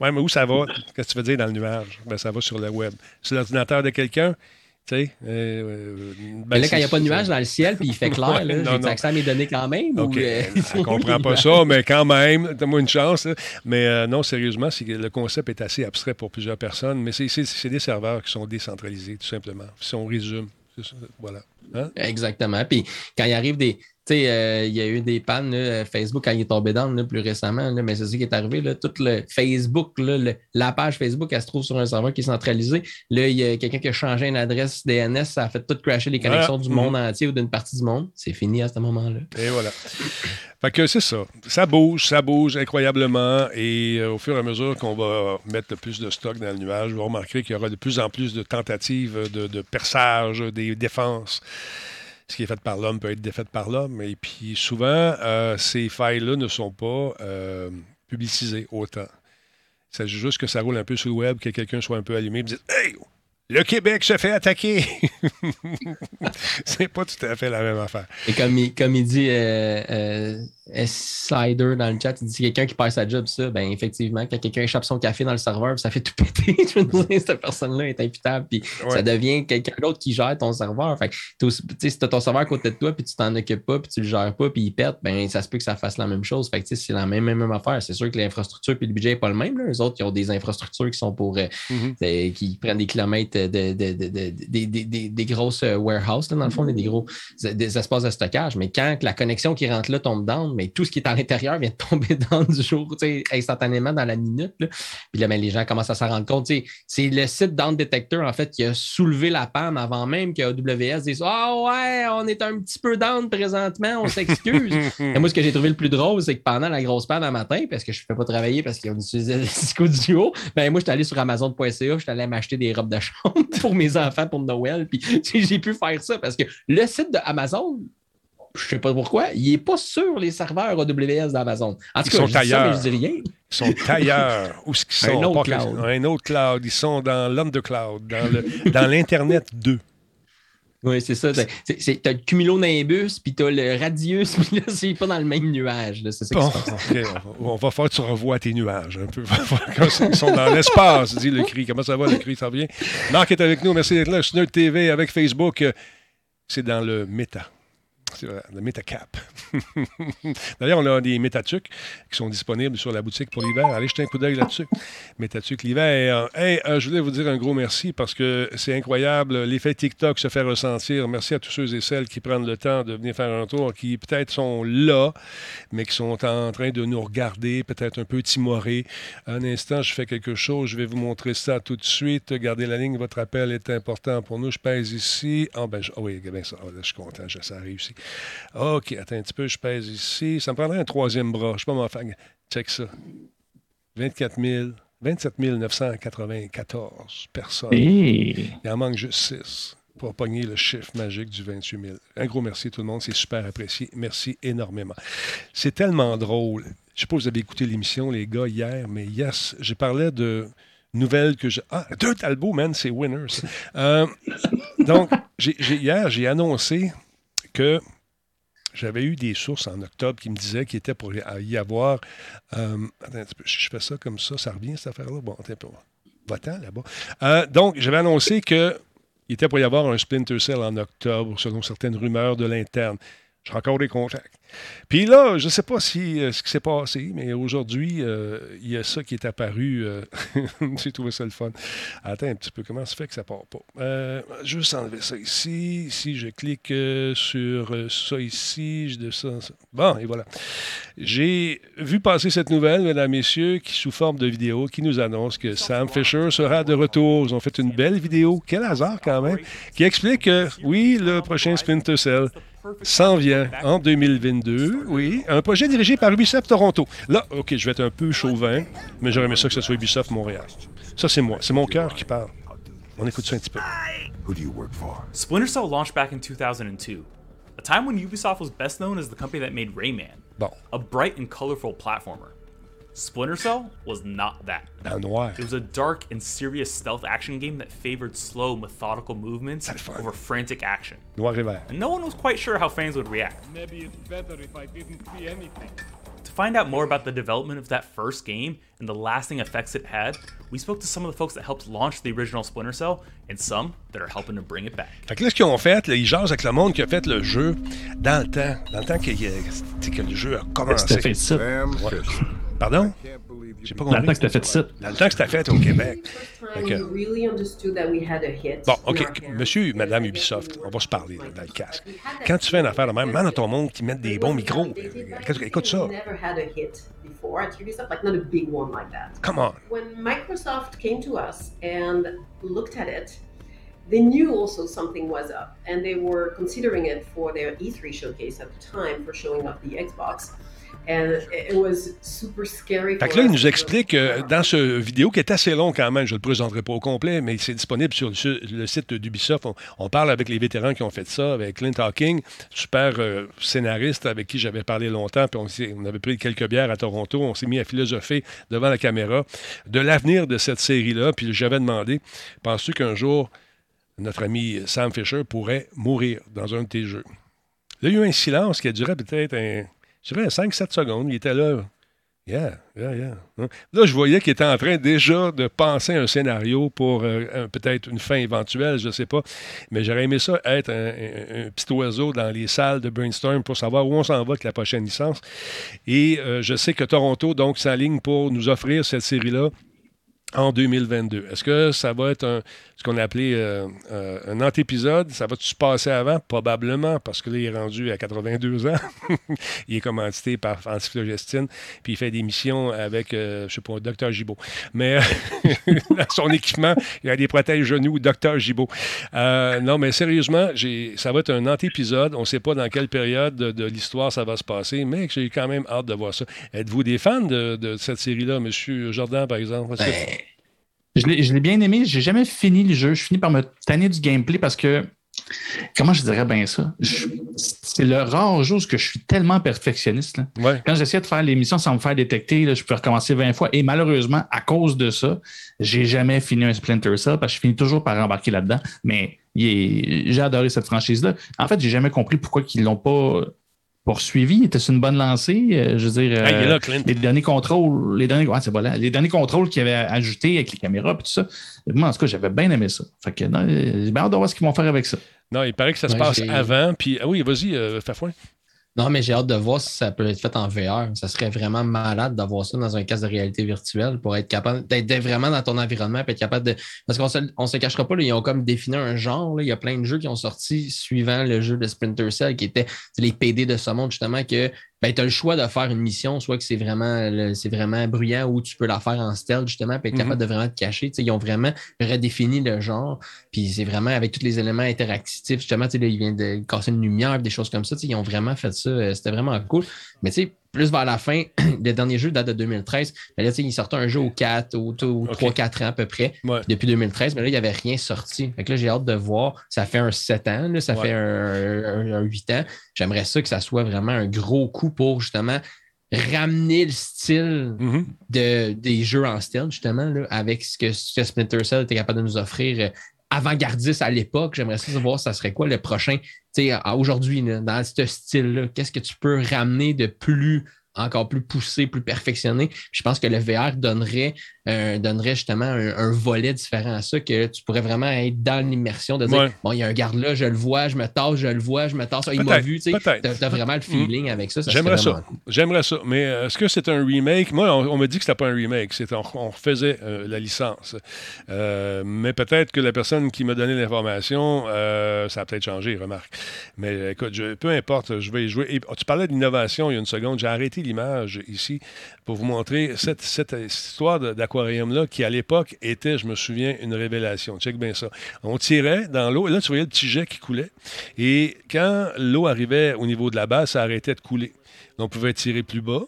Ouais, mais où ça va? Qu'est-ce que tu veux dire dans le nuage? Ben, ça va sur le web. Sur l'ordinateur de quelqu'un, tu sais, euh, ben, là, quand il n'y a pas de nuage dans le ciel puis il fait clair, j'ai accès à mes données quand même. Euh, ne comprend pas ça, mais quand même, donne-moi une chance. Mais euh, non, sérieusement, le concept est assez abstrait pour plusieurs personnes, mais c'est des serveurs qui sont décentralisés, tout simplement. Si on résume, voilà. Hein? Exactement. Puis quand il arrive des, sais, euh, il y a eu des pannes, Facebook, quand il est tombé dans plus récemment, mais c'est ce qui est arrivé. Là, tout le Facebook, la page Facebook, elle se trouve sur un serveur qui est centralisé. Là, il y a quelqu'un qui a changé une adresse DNS, ça a fait tout crasher les connexions du monde mhm. entier ou d'une partie du monde. C'est fini à ce moment-là. Et voilà. Fait que c'est ça. Ça bouge, ça bouge incroyablement. Et euh, au fur et à mesure qu'on va mettre plus de stock dans le nuage, vous remarquerez qu'il y aura de plus en plus de tentatives de, perçage, des défenses. Ce qui est fait par l'homme peut être défait par l'homme. Et puis souvent, euh, ces failles-là ne sont pas euh, publicisées autant. C'est juste que ça roule un peu sur le web, que quelqu'un soit un peu allumé et dise Hey, le Québec se fait attaquer. c'est pas tout à fait la même affaire. Et comme il, comme il dit euh, euh Slider dans le chat, il dit quelqu'un qui perd sa job, ça, ben effectivement, quand quelqu'un échappe son café dans le serveur, ça fait tout péter. Je veux dire, cette personne-là est imputable, puis ça devient quelqu'un d'autre qui gère ton serveur. Fait que, si tu as ton serveur à côté de toi, puis tu t'en occupes pas, puis tu le gères pas, puis il pète, ben ça se peut que ça fasse la même chose. Fait que c'est la même, même, affaire. C'est sûr que l'infrastructure puis le budget n'est pas le même. Les autres, ils ont des infrastructures qui sont pour euh, mm-hmm. qui prennent des kilomètres de, des grosses euh, warehouses, dans le fond, des gros des espaces de stockage. Mais quand la connexion qui rentre là tombe down, mais tout ce qui est à l'intérieur vient de tomber dans du jour, instantanément dans la minute. Puis là, ben, les gens commencent à s'en rendre compte. C'est le site Down Detector, en fait, qui a soulevé la panne avant même que AWS dise Ah ouais, on est un petit peu down présentement, on s'excuse. Et moi, ce que j'ai trouvé le plus drôle, c'est que pendant la grosse panne à matin, parce que je ne fais pas travailler parce qu'on utilisait le Cisco Duo, ben moi, je suis allé sur Amazon.ca, je suis allé m'acheter des robes de chambre pour mes enfants pour Noël. Puis j'ai pu faire ça parce que le site de Amazon, je ne sais pas pourquoi, il n'est pas sur les serveurs AWS d'Amazon. En tout cas, ils sont ailleurs. je dis rien. Ils sont ailleurs. Où est-ce qu'ils sont? Un autre, cloud. un autre cloud. Ils sont dans l'undercloud, dans l'Internet 2. Oui, c'est ça. Tu as le cumulonimbus, puis tu as le radius, puis là, c'est pas dans le même nuage. C'est ça bon, on va faire que tu revois tes nuages un peu. Ils sont dans l'espace, dit le cri. Comment ça va, le cri? Ça vient? Marc est avec nous. Merci d'être là. Sneur TV avec Facebook. C'est dans le méta le Metacap. D'ailleurs, on a des Metatucs qui sont disponibles sur la boutique pour l'hiver. Allez jeter un coup d'œil là-dessus. Metatuc l'hiver. Hey, euh, je voulais vous dire un gros merci parce que c'est incroyable. L'effet TikTok se fait ressentir. Merci à tous ceux et celles qui prennent le temps de venir faire un tour, qui peut-être sont là, mais qui sont en train de nous regarder, peut-être un peu timorés. Un instant, je fais quelque chose. Je vais vous montrer ça tout de suite. Gardez la ligne. Votre appel est important pour nous. Je pèse ici. Ah, ben, oh oui, bien ça. Oh, je suis content. Ça a réussi. OK, attends un petit peu, je pèse ici. Ça me prendrait un troisième bras. Je ne sais pas mon faire. Check ça. 24 000. 27 994 personnes. Il en manque juste 6 pour pogner le chiffre magique du 28 000. Un gros merci à tout le monde, c'est super apprécié. Merci énormément. C'est tellement drôle. Je ne sais pas si vous avez écouté l'émission, les gars, hier, mais yes, j'ai parlé de nouvelles que j'ai. Ah, deux Talbot, man, c'est winners. Euh, donc, hier, j'ai annoncé que j'avais eu des sources en octobre qui me disaient qu'il était pour y avoir. Euh, attends je fais ça comme ça, ça revient cette affaire-là? Bon, attends là-bas. Euh, donc, j'avais annoncé qu'il était pour y avoir un Splinter Cell en octobre, selon certaines rumeurs de l'interne. J'ai encore des contacts. Puis là, je ne sais pas si euh, ce qui s'est passé, mais aujourd'hui, euh, il y a ça qui est apparu. Euh, j'ai trouvé ça le fun. Attends un petit peu, comment ça fait que ça part pas? je vais juste enlever ça ici. Si je clique sur ça ici, je descends ça. Bon, et voilà. J'ai vu passer cette nouvelle, mesdames, messieurs, qui sous forme de vidéo, qui nous annonce que Sam Fisher sera de retour. Ils ont fait une belle vidéo, quel hasard quand même, qui explique que, oui, le prochain Splinter Cell s'en vient en 2022, oui. Un projet dirigé par Ubisoft Toronto. Là, OK, je vais être un peu chauvin, mais j'aurais aimé ça que ce soit Ubisoft Montréal. Ça, c'est moi. C'est mon cœur qui parle. On écoute ça un petit peu. Who do you work for? Splinter Cell launched back in 2002, a time when Ubisoft was best known as the company that made Rayman, bon. a bright and colorful platformer. Splinter Cell was not that. Now, why? It was a dark and serious stealth action game that favored slow, methodical movements over frantic action. Noir et vert. And no one was quite sure how fans would react. Maybe it's better if I didn't see anything. To find out more about the development of that first game and the lasting effects it had, we spoke to some of the folks that helped launch the original Splinter Cell and some that are helping to bring it back. Fait que là, ce qu'ils ont fait, là, ils jasent avec le monde qui a fait le jeu dans le temps, dans le temps que, que le jeu a commencé. Fait ça. Pardon? J'ai pas compris. Dans le temps que c'était fait ça. Dans le temps que c'était fait au Québec. Bon, OK. Monsieur, Madame Ubisoft, on va se parler dans le casque. Quand tu fais une affaire de même, man, ton monde qui met des bons micros. Écoute ça. Come on. When Microsoft came to us and looked at it, they knew also something was up, and they were considering it for their E3 showcase at the time for showing up the Xbox. It was super scary fait que là, il nous explique euh, dans ce vidéo qui est assez long quand même, je ne le présenterai pas au complet, mais c'est disponible sur le, site d'Ubisoft. On, parle avec les vétérans qui ont fait ça, avec Clint Hawking, super euh, scénariste avec qui j'avais parlé longtemps, puis on, on, avait pris quelques bières à Toronto, on s'est mis à philosopher devant la caméra de l'avenir de cette série-là, puis j'avais demandé, penses-tu qu'un jour notre ami Sam Fisher pourrait mourir dans un de tes jeux? Il y a eu un silence qui a duré peut-être un, 5-7 secondes. Il était là. Yeah, yeah, yeah. Là, je voyais qu'il était en train déjà de penser un scénario pour euh, peut-être une fin éventuelle, je ne sais pas. Mais j'aurais aimé ça être un, petit oiseau dans les salles de brainstorm pour savoir où on s'en va avec la prochaine licence. Et euh, je sais que Toronto, donc, s'aligne pour nous offrir cette série-là en 2022. Est-ce que ça va être ce qu'on a appelé euh, euh, un antépisode? Ça va-tu se passer avant? Probablement, parce que là, il est rendu à 82 ans. il est commandité par Antiflogestine, puis il fait des missions avec, euh, je sais pas, Docteur Gibault. Mais son équipement, il a des protèges genoux Docteur Gibault. non, mais sérieusement, ça va être un antépisode. On ne sait pas dans quelle période de, l'histoire ça va se passer, mais j'ai quand même hâte de voir ça. Êtes-vous des fans de, cette série-là, M. Jordan, par exemple? Je l'ai bien aimé. J'ai jamais fini le jeu. Je finis par me tanner du gameplay parce que, comment je dirais bien ça? C'est le rare jour où je suis tellement perfectionniste. Quand j'essaie de faire l'émission sans me faire détecter, je peux recommencer 20 fois. Et malheureusement, à cause de ça, j'ai jamais fini un Splinter Cell parce que je finis toujours par embarquer là-dedans. Mais j'ai adoré cette franchise-là. En fait, j'ai jamais compris pourquoi ils l'ont pas poursuivi? Était une bonne lancée? Euh, je veux dire, euh, les derniers contrôles, les derniers, c'est les derniers contrôles qu'il avait ajoutés avec les caméras et tout ça. Moi, en tout cas, j'avais bien aimé ça. Fait que, j'ai bien hâte de voir ce qu'ils vont faire avec ça. Non, il paraît que ça se passe avant. Puis, ah oui, vas-y, euh, Fafouin. Non, mais j'ai hâte de voir si ça peut être fait en VR. Ça serait vraiment malade d'avoir ça dans un casque de réalité virtuelle pour être capable d'être vraiment dans ton environnement et être capable de. Parce qu'on se, on se cachera pas, ils ont comme défini un genre. Il y a plein de jeux qui ont sorti suivant le jeu de Splinter Cell qui était les PD de ce monde, justement, que ben, tu as le choix de faire une mission, soit que c'est vraiment, c'est vraiment bruyant ou tu peux la faire en stealth, justement, puis être capable mhm. de vraiment te cacher. ils ont vraiment redéfini le genre, puis c'est vraiment avec tous les éléments interactifs, justement, là, il vient de casser une lumière, des choses comme ça. Ils ont vraiment fait ça. Euh, c'était vraiment cool. Mais tu sais, plus vers la fin, le dernier jeu date de 2013. Mais là, il sortait un jeu au 4 ou 3-4 ans à peu près depuis 2013. Mais là, il n'y avait rien sorti. Fait que là, j'ai hâte de voir. Ça fait un 7 ans, ça fait un, 8 ans. J'aimerais ça que ça soit vraiment un gros coup pour justement ramener le style mm-hmm. de, des jeux en style, justement, avec ce que, ce Splinter Cell était capable de nous offrir euh, avant-gardiste à l'époque. J'aimerais savoir ça serait quoi le prochain, tu sais, aujourd'hui, dans ce style-là? Qu'est-ce que tu peux ramener de plus encore plus poussé, plus perfectionné? je pense que le VR donnerait, euh, donnerait justement un, volet différent à ça, que tu pourrais vraiment être dans l'immersion de dire bon, il y a un garde là, je le vois, je me tasse, je le vois, je me tasse, il m'a vu. Tu as, vraiment le feeling avec ça. J'aimerais ça. J'aimerais ça. Mais euh, est-ce que c'est un remake? Moi, on, me dit que c'était pas un remake. On, on refaisait euh, la licence. mais peut-être que la personne qui m'a donné l'information, ça a peut-être changé, remarque. Mais écoute, peu importe, je vais y jouer. tu parlais d'innovation il y a une seconde. J'ai arrêté l'image ici pour vous montrer cette, cette histoire qui, à l'époque, était, je me souviens, une révélation. Check bien ça. On tirait dans l'eau, et là, tu voyais le petit jet qui coulait. Et quand l'eau arrivait au niveau de la base, ça arrêtait de couler. On pouvait tirer plus bas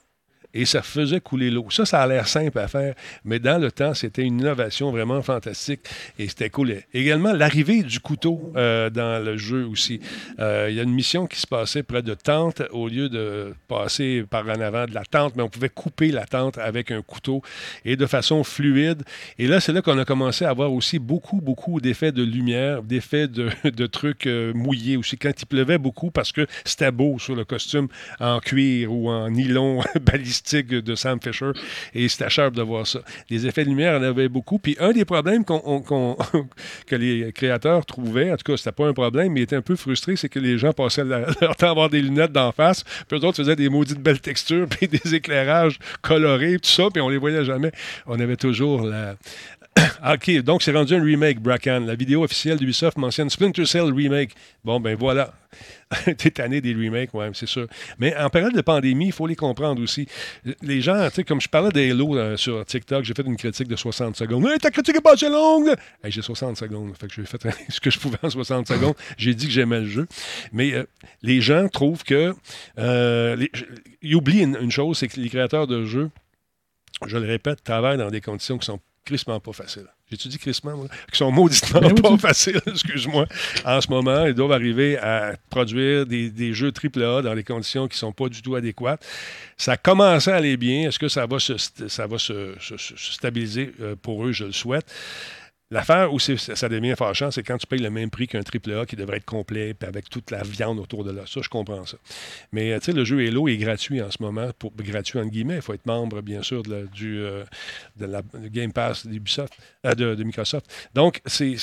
et ça faisait couler l'eau. Ça, ça a l'air simple à faire, mais dans le temps, c'était une innovation vraiment fantastique et c'était cool. Également, l'arrivée du couteau euh, dans le jeu aussi. Euh, il y a une mission qui se passait près de tente au lieu de passer par en avant de la tente, mais on pouvait couper la tente avec un couteau et de façon fluide. Et là, c'est là qu'on a commencé à avoir aussi beaucoup, beaucoup d'effets de lumière, d'effets de, trucs euh, mouillés aussi quand il pleuvait beaucoup parce que c'était beau sur le costume en cuir ou en nylon balisé de Sam Fisher. Et c'était cher de voir ça. Les effets de lumière, en avait beaucoup. Puis un des problèmes que les créateurs trouvaient, en tout cas, c'était pas un problème, mais ils étaient un peu frustrés, c'est que les gens passaient leur temps à avoir des lunettes d'en face. Puis eux autres faisaient des maudites belles textures, puis des éclairages colorés, tout ça, puis on les voyait jamais. On avait toujours la, OK, donc c'est rendu un remake, Bracken. La vidéo officielle d'Ubisoft mentionne Splinter Cell Remake. Bon, ben voilà. T'es tanné des remakes, ouais, c'est sûr. Mais en période de pandémie, il faut les comprendre aussi. Les gens, tu sais, comme je parlais d'Halo euh, sur TikTok, j'ai fait une critique de 60 secondes. Hey, ta critique est pas assez longue! j'ai 60 secondes. Fait que j'ai fait ce que je pouvais en 60 secondes. J'ai dit que j'aimais le jeu. Mais euh, les gens trouvent que. Euh, ils oublient une chose, c'est que les créateurs de jeux, je le répète, travaillent dans des conditions qui sont crissement pas facile. J'ai-tu dit crissement, moi? Qui sont mauditement ben pas faciles, excuse-moi. En ce moment, ils doivent arriver à produire des, des jeux AAA dans des conditions qui ne sont pas du tout adéquates. Ça a commencé à aller bien. Est-ce que ça va se, ça va se stabiliser euh, pour eux? Je le souhaite. L'affaire où ça devient fâchant, c'est quand tu payes le même prix qu'un AAA qui devrait être complet, avec toute la viande autour de là. Ça, je comprends ça. Mais euh, tu sais, le jeu Halo est gratuit en ce moment, gratuit entre guillemets. Il faut être membre, bien sûr, de du, euh, la Game Pass euh, de, Microsoft. Donc, c'est,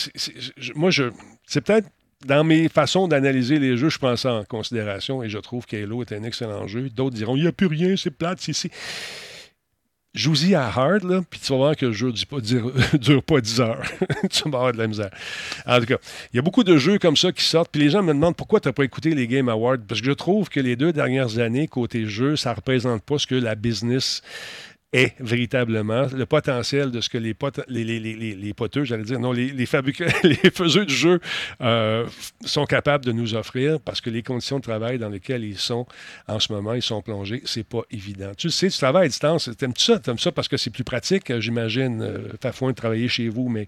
moi, je, c'est peut-être dans mes façons d'analyser les jeux, je prends ça en considération et je trouve qu'Halo est un excellent jeu. D'autres diront, il n'y a plus rien, c'est plate, ici joue-y à hard, là, puis tu vas voir que le jeu ne dure, pas 10 heures. tu vas avoir de la misère. En tout cas, il y a beaucoup de jeux comme ça qui sortent, puis les gens me demandent pourquoi tu n'as pas écouté les Game Awards, parce que je trouve que les deux dernières années, côté jeu, ça ne représente pas ce que la business est véritablement le potentiel de ce que les, pot les, les, les, poteux, j'allais dire, non, les, les, les faiseux de jeu euh, sont capables de nous offrir parce que les conditions de travail dans lesquelles ils sont en ce moment, ils sont plongés, c'est pas évident. Tu sais, tu travailles à distance, t'aimes-tu ça? T'aimes ça parce que c'est plus pratique, j'imagine, euh, Fafouin, de travailler chez vous, mais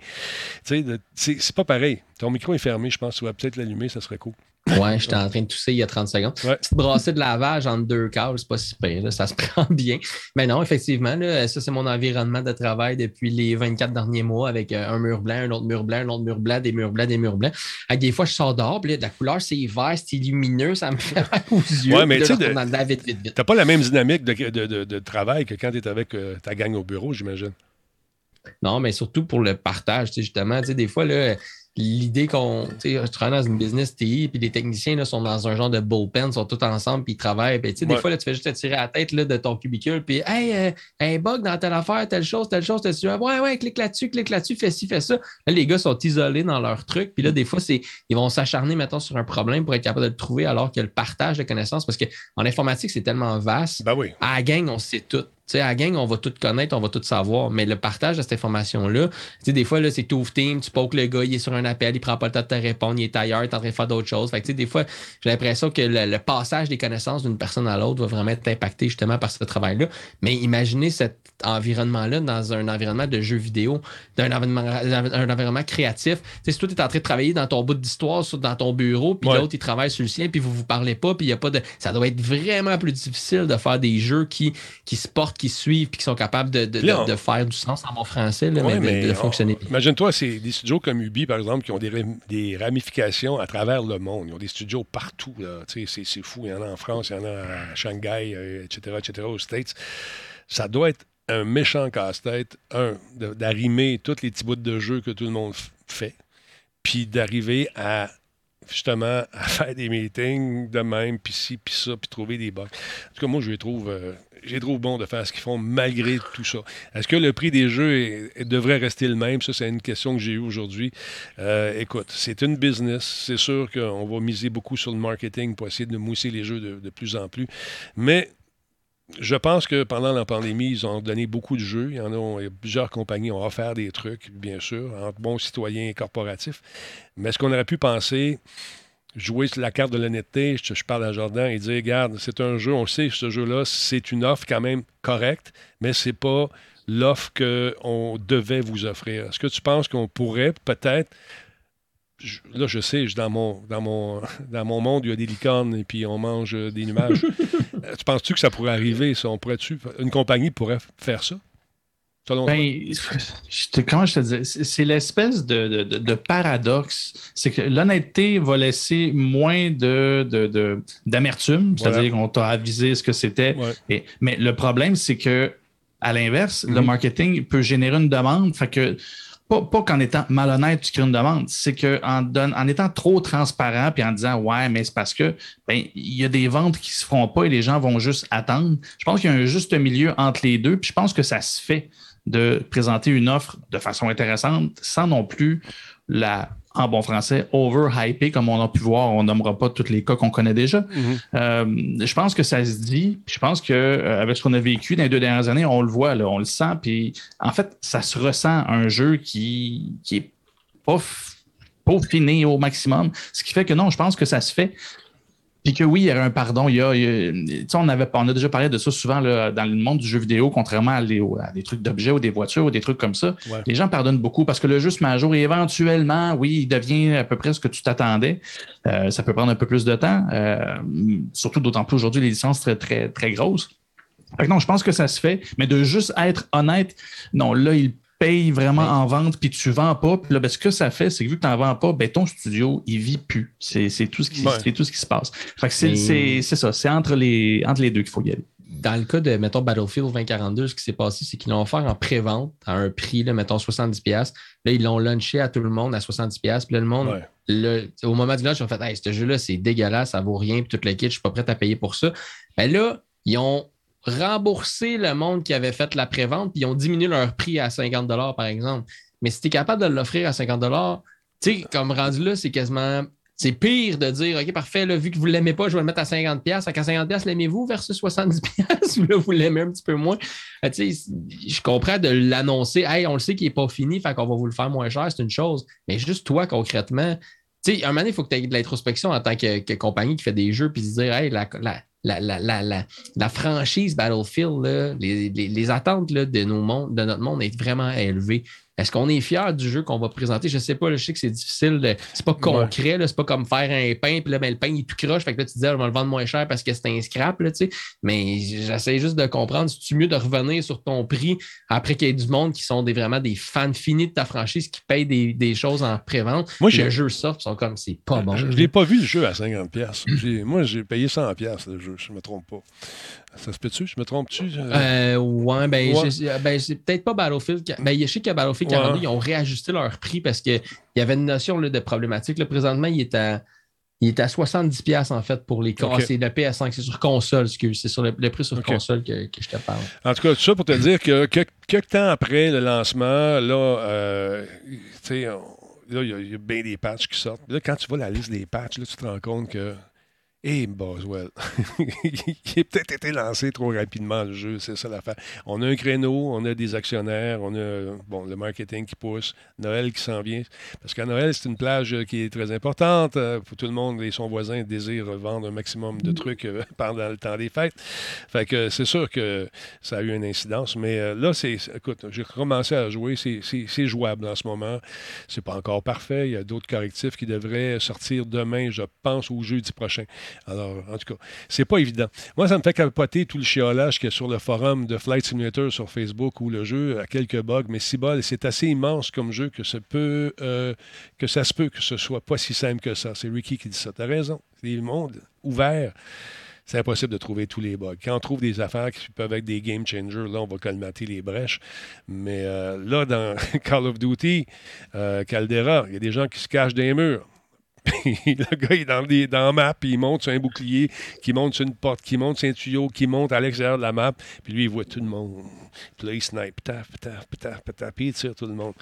tu sais, c'est pas pareil. Ton micro est fermé, je pense, tu vas peut-être l'allumer, ça serait cool. Ouais, j'étais en train de tousser il y a 30 secondes. Petite brassée de lavage entre deux câbles, c'est pas si pire, ça se prend bien. Mais non, effectivement, là, ça, c'est mon environnement de travail depuis les 24 derniers mois avec euh, un mur blanc, un autre mur blanc, un autre mur blanc, des murs blancs, des murs blancs. Avec des fois, je sors dehors, puis la couleur, c'est vert, c'est lumineux, ça me fait aux yeux. Ouais, mais tu n'as pas la même dynamique de, de, de, travail que quand tu es avec euh, ta gang au bureau, j'imagine. Non, mais surtout pour le partage, justement. Des fois, là, l'idée qu'on. Tu sais, tu travailles dans une business TI, puis les techniciens là, sont dans un genre de bullpen, sont tous ensemble, puis ils travaillent. Puis, tu sais, des fois, là, tu fais juste te tirer la tête là, de ton cubicule, puis Hey, euh, un bug dans telle affaire, telle chose, telle chose, telle chose. Ouais, ouais, clique là-dessus, clique là-dessus, fais ci, fais ça. Là, les gars sont isolés dans leur truc, puis là, des fois, c'est ils vont s'acharner, maintenant sur un problème pour être capable de le trouver, alors que le partage de connaissances, parce qu'en informatique, c'est tellement vaste. Ben oui. À la gang, on sait tout. Tu sais, à la gang, on va tout connaître, on va tout savoir, mais le partage de cette information-là, tu sais, des fois, là, c'est tout team, tu poques le gars, il est sur un appel, il prend pas le temps de te répondre, il est ailleurs, il est en train de faire d'autres choses. Fait que, tu sais, des fois, j'ai l'impression que le, passage des connaissances d'une personne à l'autre va vraiment être impacté justement par ce travail-là. Mais imaginez cet environnement-là dans un environnement de jeux vidéo, d'un environnement, un environnement créatif. Tu sais, si toi, tu es en train de travailler dans ton bout d'histoire, dans ton bureau, puis l'autre, il travaille sur le sien, puis vous vous parlez pas, puis il y a pas de. Ça doit être vraiment plus difficile de faire des jeux qui, qui se portent qui suivent puis qui sont capables de, de, faire du sens en mon français, mais, de, fonctionner. Imagine-toi, c'est des studios comme Ubi, par exemple, qui ont des, des, ramifications à travers le monde. Ils ont des studios partout. C'est fou. Il y en a en France, il y en a à Shanghai, etc., euh, etc., aux States. Ça doit être un méchant casse-tête, un, d'arrimer tous les petits bouts de jeu que tout le monde fait, puis d'arriver à justement à faire des meetings de même, puis ci, puis ça, puis trouver des bugs. En tout cas, moi, je les trouve, euh, je trouve bon de faire ce qu'ils font malgré tout ça. Est-ce que le prix des jeux devrait rester le même? Ça, c'est une question que j'ai eue aujourd'hui. Euh, écoute, c'est une business. C'est sûr qu'on va miser beaucoup sur le marketing pour essayer de mousser les jeux de, de plus en plus. Mais je pense que pendant la pandémie, ils ont donné beaucoup de jeux. Il y en a, plusieurs compagnies ont offert des trucs, bien sûr, entre bons citoyens et corporatifs. Mais est-ce qu'on aurait pu penser jouer sur la carte de l'honnêteté, je, parle à Jordan, et dire regarde, c'est un jeu, on sait, ce jeu-là, c'est une offre quand même correcte, mais c'est pas l'offre qu'on devait vous offrir. Est-ce que tu penses qu'on pourrait peut-être là, je sais, dans mon, dans, mon, dans mon monde, il y a des licornes et puis on mange des nuages. Euh, tu penses-tu que ça pourrait arriver, ça? On pourrait-tu, une compagnie pourrait faire ça? ben, comment je te dis, c'est l'espèce de, paradoxe. C'est que l'honnêteté va laisser moins de, d'amertume, c'est-à-dire qu'on t'a avisé ce que c'était. Mais le problème, c'est que, à l'inverse, le mhm. marketing peut générer une demande. Fait que, pas, qu'en étant malhonnête, tu crées une demande, c'est qu'en en étant trop transparent puis en disant Ouais, mais c'est parce que ben, il y a des ventes qui ne se feront pas et les gens vont juste attendre. Je pense qu'il y a un juste milieu entre les deux, puis je pense que ça se fait de présenter une offre de façon intéressante sans non plus la, en bon français, over-hyper, comme on a pu voir. On nommera pas tous les cas qu'on connaît déjà. Mm-hmm. Euh, je pense que ça se dit. Je pense qu'avec euh, ce qu'on a vécu dans les deux dernières années, on le voit, là, on le sent. Puis en fait, ça se ressent un jeu qui, qui est pas peaufiné au maximum. Ce qui fait que non, je pense que ça se fait. Puis que oui, il y a un pardon. Il y a, on, avait, on a déjà parlé de ça souvent dans le monde du jeu vidéo, contrairement à, des trucs d'objets ou des voitures ou des trucs comme ça. Les gens pardonnent beaucoup parce que le jeu se met à jour et éventuellement, oui, il devient à peu près ce que tu t'attendais. Euh, ça peut prendre un peu plus de temps, euh, surtout d'autant plus aujourd'hui, les licences très, très, très grosses. non, je pense que ça se fait, mais de juste être honnête, non, là, il payes vraiment en vente puis tu vends pas. Puis là, ben, ce que ça fait, c'est que vu que tu n'en vends pas, ben, ton studio, il vit plus. C'est tout, ce qui, tout ce qui se passe. c'est ça. C'est entre les, entre les deux qu'il faut y aller. Dans le cas de, mettons, Battlefield 2042, ce qui s'est passé, c'est qu'ils l'ont offert en pré-vente à un prix, là, mettons, 70$. Là, ils l'ont launché à tout le monde à 70$. Puis là, le monde, au moment du launch, ils ont fait Hey, ce jeu-là, c'est dégueulasse, ça vaut rien, puis toute le kit, je suis pas prêt à payer pour ça. Ben là, ils ont rembourser le monde qui avait fait la prévente, puis ils ont diminué leur prix à 50 par exemple. Mais si tu es capable de l'offrir à 50 tu sais, comme rendu là, c'est quasiment. C'est pire de dire, OK, parfait, là, vu que vous ne l'aimez pas, je vais le mettre à 50 À 50 l'aimez-vous versus 70 ou là, vous l'aimez un petit peu moins? Euh, je comprends de l'annoncer. Hey, on le sait qu'il n'est pas fini, fait qu'on va vous le faire moins cher, c'est une chose. Mais juste toi, concrètement, tu sais, un moment donné, il faut que tu aies de l'introspection en tant que, compagnie qui fait des jeux, puis se dire, hey, la, franchise Battlefield, les, attentes de notre monde est vraiment élevées. Est-ce qu'on est fier du jeu qu'on va présenter? Je ne sais pas, je sais que c'est difficile. C'est pas concret, c'est pas comme faire un pain, puis là, ben, le pain, il est tout croche. Fait que là, tu te dis, ah, je vais le vendre moins cher parce que c'est un scrap, là, Mais j'essaie juste de comprendre si tu mieux de revenir sur ton prix après qu'il y ait du monde qui sont des, vraiment des fans finis de ta franchise qui payent des, choses en pré-vente? Moi, le jeu sort, ils sont comme, c'est pas bon. Je ne l'ai pas vu le jeu à 50$. moi, j'ai payé 100$ le jeu, je ne me trompe pas. Ça se peut-tu? Je me trompe-tu? Euh, ouais, ben, ben c'est peut-être pas Battlefield. Ben, je sais que Battlefield 42, ils ont réajusté leur prix parce qu'il y avait une notion là, de problématique. Là, présentement, il est à. Il est à 70$ en fait pour les okay. C'est le PS5, c'est sur console, c'est sur le, prix sur console que, que, je te parle. En tout cas, tout ça pour te dire que quelques, temps après le lancement, là, euh, tu sais, là, il y, a bien des patchs qui sortent. Là, quand tu vois la liste des patchs, là, tu te rends compte que et Boswell, il a peut-être été lancé trop rapidement le jeu, c'est ça l'affaire. On a un créneau, on a des actionnaires, on a bon, le marketing qui pousse, Noël qui s'en vient. Parce qu'à Noël, c'est une plage qui est très importante. Euh, pour tout le monde et son voisin désirent vendre un maximum de trucs euh, pendant le temps des fêtes. Fait que c'est sûr que ça a eu une incidence. Mais euh, là, c'est. Écoute, j'ai commencé à jouer, c'est jouable en ce moment. C'est pas encore parfait. Il y a d'autres correctifs qui devraient sortir demain, je pense, ou jeudi prochain. Alors, en tout cas, c'est pas évident. Moi, ça me fait capoter tout le chiolage qu'il y a sur le forum de Flight Simulator sur Facebook où le jeu a quelques bugs, mais si bol, c'est assez immense comme jeu que ça peut, euh, que ça se peut que ce soit pas si simple que ça. C'est Ricky qui dit ça. T'as raison. C'est le monde ouvert c'est impossible de trouver tous les bugs. Quand on trouve des affaires qui peuvent être des game changers, là, on va colmater les brèches. Mais euh, là, dans Call of Duty, euh, Caldera, il y a des gens qui se cachent des murs. le gars, il est dans, la map, il monte sur un bouclier, qui monte sur une porte, qui monte sur un tuyau, qui monte à l'extérieur de la map, puis lui, il voit tout le monde. Puis là, il snipe, taf, taf, taf, taf, puis il tire tout le monde.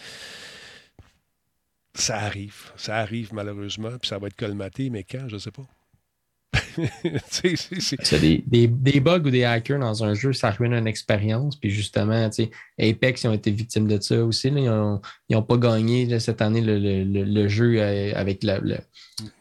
Ça arrive, ça arrive malheureusement, puis ça va être colmaté, mais quand, je sais pas. c'est des, des, des, bugs ou des hackers dans un jeu, ça ruine une expérience. Puis justement, Apex, ils ont été victimes de ça aussi. Ils n'ont pas gagné cette année le, le, le, jeu euh, avec la,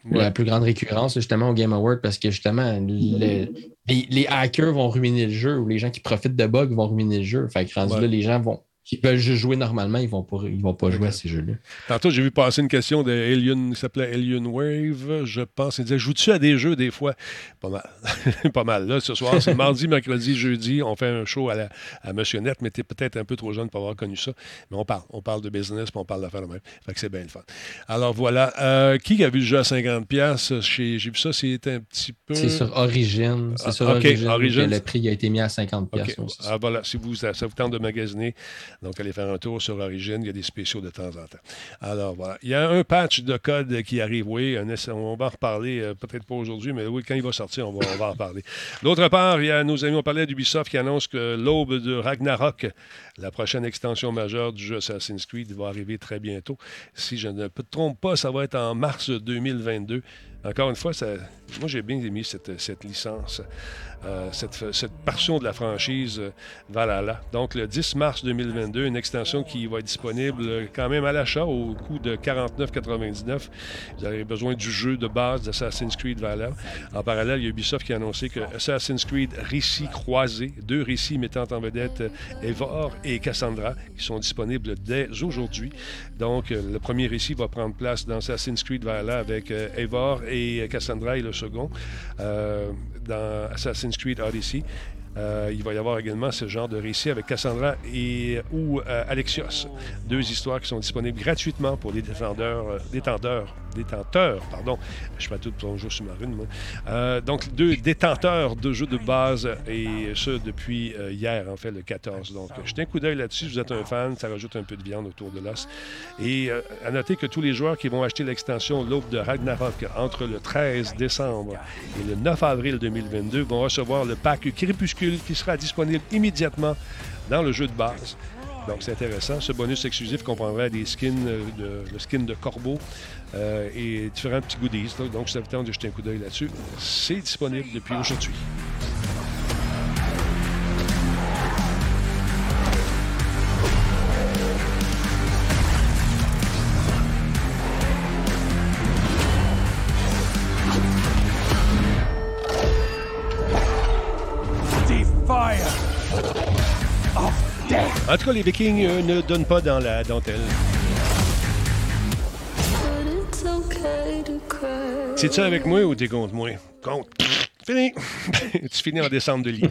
la, plus grande récurrence, justement, au Game Award, parce que justement, les, les, hackers vont ruiner le jeu ou les gens qui profitent de bugs vont ruiner le jeu. Fait que là, les gens vont qui veulent juste jouer normalement, ils vont pas, ils vont pas jouer à ces jeux-là. Tantôt, j'ai vu passer une question de Alien, qui s'appelait Alien Wave, je pense. Il disait Joues-tu à des jeux des fois? Pas mal. pas mal. Là, ce soir, c'est mardi, mercredi, jeudi. On fait un show à, la, à Monsieur Net, mais tu es peut-être un peu trop jeune pour avoir connu ça. Mais on parle. On parle de business, puis on parle d'affaires même. Fait que c'est bien le fun. Alors voilà. Euh, qui a vu le jeu à 50$? J'ai vu ça, c'était un petit peu. C'est sur Origin. C'est sur Origin. Le prix a été mis à 50$. Aussi. Ah, voilà. Si vous, ça vous tente de magasiner, donc, allez faire un tour sur Origin. Il y a des spéciaux de temps en temps. Alors, voilà. Il y a un patch de code qui arrive, oui. on va en reparler, euh, peut-être pas aujourd'hui, mais oui, quand il va sortir, on va, en parler. D'autre part, il y a nos amis, on parlait d'Ubisoft qui annonce que l'aube de Ragnarok, la prochaine extension majeure du jeu Assassin's Creed, va arriver très bientôt. Si je ne me trompe pas, ça va être en mars 2022. Encore une fois, ça, moi j'ai bien aimé cette, licence. Euh, cette, portion de la franchise euh, Valhalla. Donc, le 10 mars 2022, une extension qui va être disponible euh, quand même à l'achat au coût de 49,99. Vous avez besoin du jeu de base d'Assassin's Creed Valhalla. En parallèle, il y a Ubisoft qui a annoncé que Assassin's Creed Récits croisés, deux récits mettant en vedette Eivor et Cassandra, qui sont disponibles dès aujourd'hui. Donc, le premier récit va prendre place dans Assassin's Creed Valhalla avec Eivor et Cassandra et le second dans Assassin's Creed Odyssey. Euh, il va y avoir également ce genre de récit avec Cassandra et ou euh, Alexios. Deux histoires qui sont disponibles gratuitement pour les détendeurs, euh, détenteurs, pardon, je pas tout pour jeu sous-marine, moi. Euh, donc, deux détenteurs de jeux de base, et ce, depuis euh, hier, en fait, le 14. Donc, jetez un coup d'œil là-dessus, vous êtes un fan, ça rajoute un peu de viande autour de l'os. Et euh, à noter que tous les joueurs qui vont acheter l'extension L'Aube de Ragnarok entre le 13 décembre et le 9 avril 2022 vont recevoir le pack Crépuscule qui sera disponible immédiatement dans le jeu de base. Donc, c'est intéressant. Ce bonus exclusif comprendra des skins, de, le skin de Corbeau euh, et différents petits goodies. Donc, ça vous tente de jeter un coup d'œil là-dessus. C'est disponible depuis aujourd'hui. En tout cas, les Vikings euh, ne donnent pas dans la dentelle. C'est-tu avec moi ou t'es contre moi? Contre. Fini. tu finis en décembre de lit.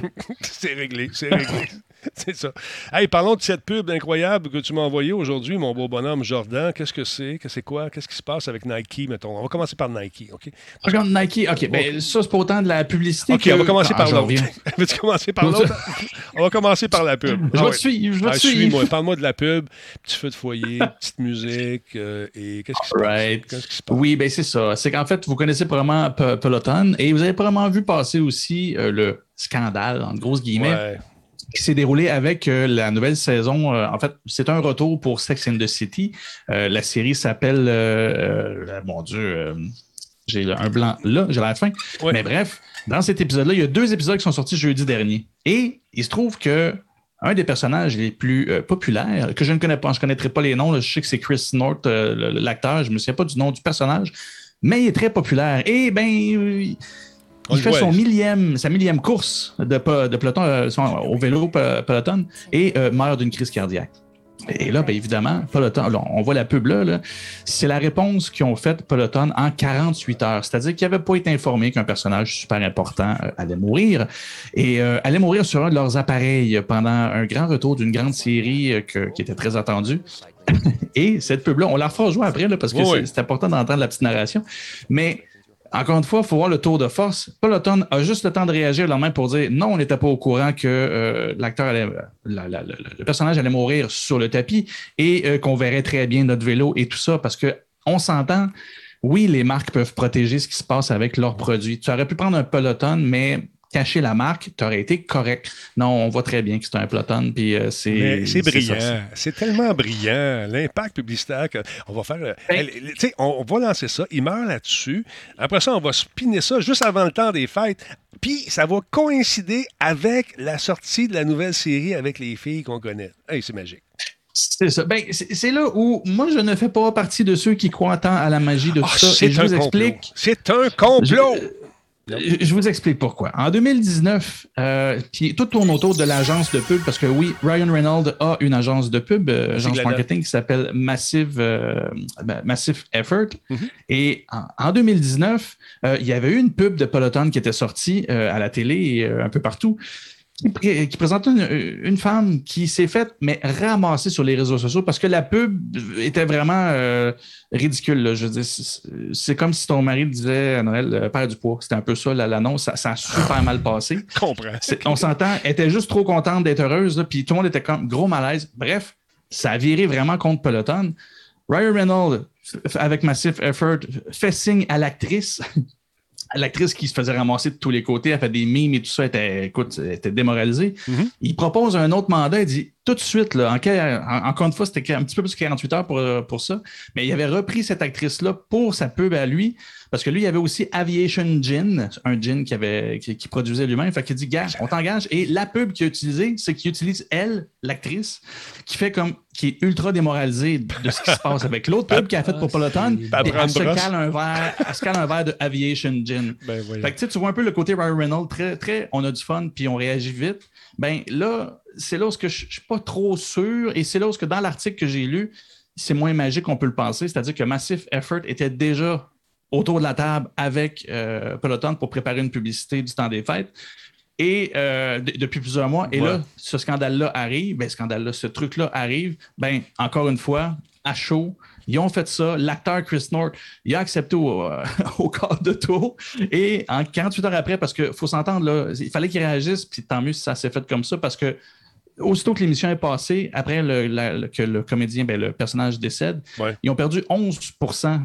c'est réglé, c'est réglé. c'est ça. Hey, parlons de cette pub incroyable que tu m'as envoyée aujourd'hui, mon beau bonhomme Jordan. Qu'est-ce que c'est? Qu'est-ce c'est quoi? Qu'est-ce qui se passe avec Nike, mettons? On va commencer par Nike, OK? Regarde, Nike, OK. Ben, ça, c'est pas autant de la publicité. OK, on va commencer par l'autre. Veux-tu commencer par l'autre? on va commencer par la pub. Je vais te suivre. Je vais te suivre. Parle-moi de la pub. Petit feu de foyer, petite musique. Euh, et qu'est-ce qui se passe? Qu'est-ce qui se passe? Oui, ben c'est ça. C'est qu'en fait, vous connaissez probablement Peloton et vous avez probablement vu passer aussi euh, le scandale, en grosses guillemets. Ouais qui s'est déroulé avec euh, la nouvelle saison. Euh, en fait, c'est un retour pour Sex and the City. Euh, la série s'appelle, mon Dieu, j'ai un blanc là, j'ai la fin. Mais bref, dans cet épisode-là, il y a deux épisodes qui sont sortis jeudi dernier. Et il se trouve que un des personnages les plus populaires, que je ne connais pas, je ne connaîtrai pas les noms, je sais que c'est Chris North, l'acteur, je ne me souviens pas du nom du personnage, mais il est très populaire. Et ben il fait son millième, sa millième course de, de peloton euh, au vélo peloton et euh, meurt d'une crise cardiaque. Et là, bien évidemment, Peloton, on voit la pub là, c'est la réponse qu'ils ont faite Peloton en 48 heures. C'est-à-dire qu'ils n'avaient pas été informés qu'un personnage super important euh, allait mourir et allait mourir sur un de leurs appareils pendant un grand retour d'une grande série qui était très attendue. et cette pub-là, on la refera jouer après là, parce que c'est important d'entendre la petite narration. Mais encore une fois, il faut voir le tour de force. Peloton a juste le temps de réagir la main pour dire non, on n'était pas au courant que euh, l'acteur allait, le personnage allait mourir sur le tapis et euh, qu'on verrait très bien notre vélo et tout ça parce que on s'entend. Oui, les marques peuvent protéger ce qui se passe avec leurs produits. Tu aurais pu prendre un peloton, mais cacher la marque, tu aurais été correct. Non, on voit très bien que c'est un Peloton, puis euh, c'est... C'est brillant. C'est tellement brillant. L'impact publicitaire on va faire... Euh, ben tu sais, on, va lancer ça, il meurt là-dessus. Après ça, on va spinner ça juste avant le temps des fêtes. Puis ça va coïncider avec la sortie de la nouvelle série avec les filles qu'on connaît. Hey, c'est magique. C'est ça. Ben, c'est là où moi, je ne fais pas partie de ceux qui croient tant à la magie de tout ah, ça. Et je vous explique. C'est un complot. Je vous explique pourquoi. En 2019, euh, puis tout tourne autour de l'agence de pub parce que oui, Ryan Reynolds a une agence de pub, euh, agence marketing qui s'appelle Massive, euh, Massive Effort. Mm-hmm. Et en, 2019, il y avait eu une pub de Peloton qui était sortie à la télé et un peu partout qui, présente une, femme qui s'est faite mais ramasser sur les réseaux sociaux parce que la pub était vraiment euh, ridicule. Je veux c'est comme si ton mari disait à Noël euh, Père du poids. C'était un peu ça l'annonce. Ça, ça, a super mal passé. On s'entend. Elle était juste trop contente d'être heureuse. puis tout le monde était comme gros malaise. Bref, ça a viré vraiment contre Peloton. Ryan Reynolds, avec Massive Effort, fait signe à l'actrice l'actrice qui se faisait ramasser de tous les côtés, elle fait des mimes et tout ça, était, écoute, était démoralisée. Mm-hmm. Il propose un autre mandat, il dit tout de suite, là, encore une fois, c'était un petit peu plus de 48 heures pour, pour ça, mais il avait repris cette actrice-là pour sa pub à lui, parce que lui, il y avait aussi Aviation Gin, un gin qui, avait, qui, produisait lui-même. Fait qu'il dit, gars, on t'engage. Et la pub qu'il a utilisée, c'est qu'il utilise elle, l'actrice, qui fait comme, qui est ultra démoralisée de ce qui se passe avec l'autre pub qu'elle a faite pour Peloton. Elle se, cale un verre, elle se cale un verre de Aviation Gin. Ben, fait que tu vois un peu le côté Ryan Reynolds, très, très, on a du fun, puis on réagit vite. Ben là, c'est là où je ne suis pas trop sûr, et c'est là où que dans l'article que j'ai lu, c'est moins magique qu'on peut le penser. C'est-à-dire que Massive Effort était déjà autour de la table avec euh, Peloton pour préparer une publicité du temps des fêtes. Et euh, depuis plusieurs mois, et là, ce scandale-là arrive, ben, scandale-là, ce truc-là arrive, ben, encore une fois, à chaud, ils ont fait ça. L'acteur Chris North, il a accepté au, euh, au de tour. Et en 48 heures après, parce qu'il faut s'entendre, là, il fallait qu'il réagisse, puis tant mieux si ça s'est fait comme ça, parce que aussitôt que l'émission est passée, après que le comédien, ben, le personnage décède, ils ont perdu 11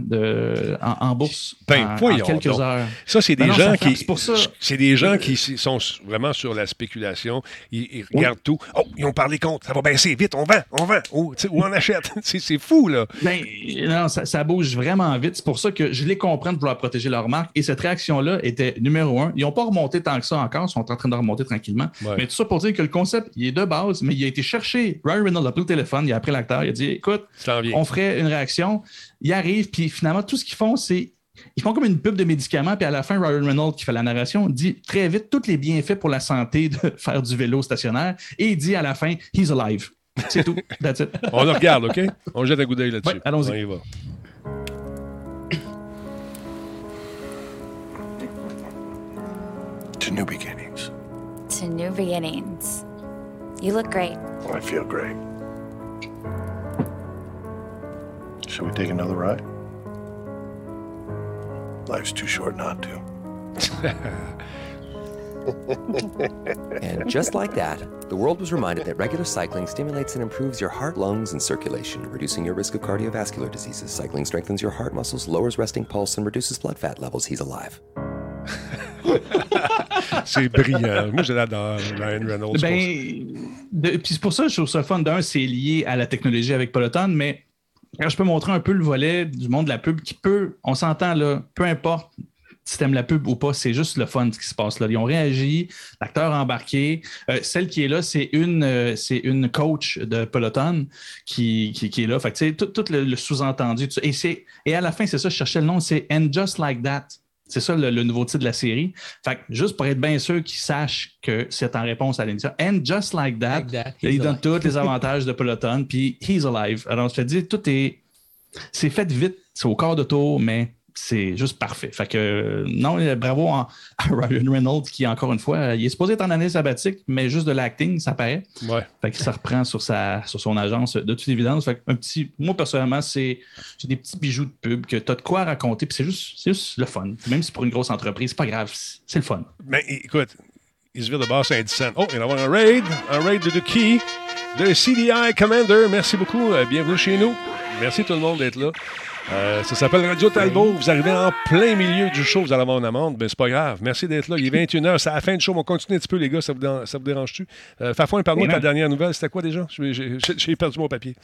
de, en, bourse ben, en, quelques heures. Ça, c'est des, gens qui, c'est des gens qui sont vraiment sur la spéculation. Ils, regardent tout. Oh, ils ont parlé contre. Ça va baisser. Vite, on vend, on vend. Ou, on achète. c'est fou, là. Ben, non, ça, bouge vraiment vite. C'est pour ça que je les comprends de vouloir protéger leur marque. Et cette réaction-là était numéro un. Ils n'ont pas remonté tant que ça encore. Ils sont en train de remonter tranquillement. Mais tout ça pour dire que le concept, il est de base mais il a été cherché. Ryan Reynolds a pris le téléphone, il a appelé l'acteur, il a dit Écoute, on ferait une réaction. Il arrive, puis finalement, tout ce qu'ils font, c'est. Ils font comme une pub de médicaments, puis à la fin, Ryan Reynolds, qui fait la narration, dit très vite tous les bienfaits pour la santé de faire du vélo stationnaire, et il dit à la fin He's alive. C'est tout. That's it. on le regarde, OK? On jette un coup d'œil là-dessus. allons-y. On y va. To new beginnings. To new beginnings. You look great. I feel great. Should we take another ride? Life's too short not to. and just like that, the world was reminded that regular cycling stimulates and improves your heart, lungs, and circulation, reducing your risk of cardiovascular diseases. Cycling strengthens your heart muscles, lowers resting pulse, and reduces blood fat levels. He's alive. c'est brillant. Moi, je l'adore, Ryan Reynolds. Ben, puis c'est pour ça que je trouve ça fun. D'un, c'est lié à la technologie avec Peloton, mais quand je peux montrer un peu le volet du monde de la pub qui peut, on s'entend là, peu importe si t'aimes la pub ou pas, c'est juste le fun ce qui se passe là. Ils ont réagi, l'acteur a embarqué. Euh, celle qui est là, c'est une, euh, c'est une coach de Peloton qui, qui, est là. Fait que, tout, tout le, le sous-entendu. Et, et à la fin, c'est ça, je cherchais le nom, c'est And Just Like That. C'est ça le, nouveau titre de la série. Fait juste pour être bien sûr qu'ils sachent que c'est en réponse à l'émission. And just like that, il donne tous les avantages de Peloton, puis he's alive. Alors, je te dis, tout est. C'est fait vite, c'est au corps de tour, mais c'est juste parfait. Fait que non, bravo à, Ryan Reynolds qui, encore une fois, il est supposé être en année sabbatique, mais juste de l'acting, ça paraît. Ouais. Fait que ça reprend sur, sa, sur son agence de toute évidence. Fait un petit, moi, personnellement, c'est des petits bijoux de pub que tu as de quoi raconter, puis c'est juste, juste le fun. Même si c'est pour une grosse entreprise, c'est pas grave, c'est le fun. Mais écoute, il se vire de bas Saint-Dicent. Oh, il va y avoir un raid, un raid de Key, de CDI Commander. Merci beaucoup. Euh, bienvenue chez nous. Merci tout le monde d'être là. Euh, ça s'appelle Radio Talbot. Vous arrivez en plein milieu du show, vous allez avoir une amende, mais c'est pas grave. Merci d'être là. Il est 21h, c'est à la fin du show. On continue un petit peu, les gars. Ça vous, ça vous dérange-tu? Euh, Fafouin, parle-moi de ta dernière nouvelle. C'était quoi déjà? J'ai perdu mon papier.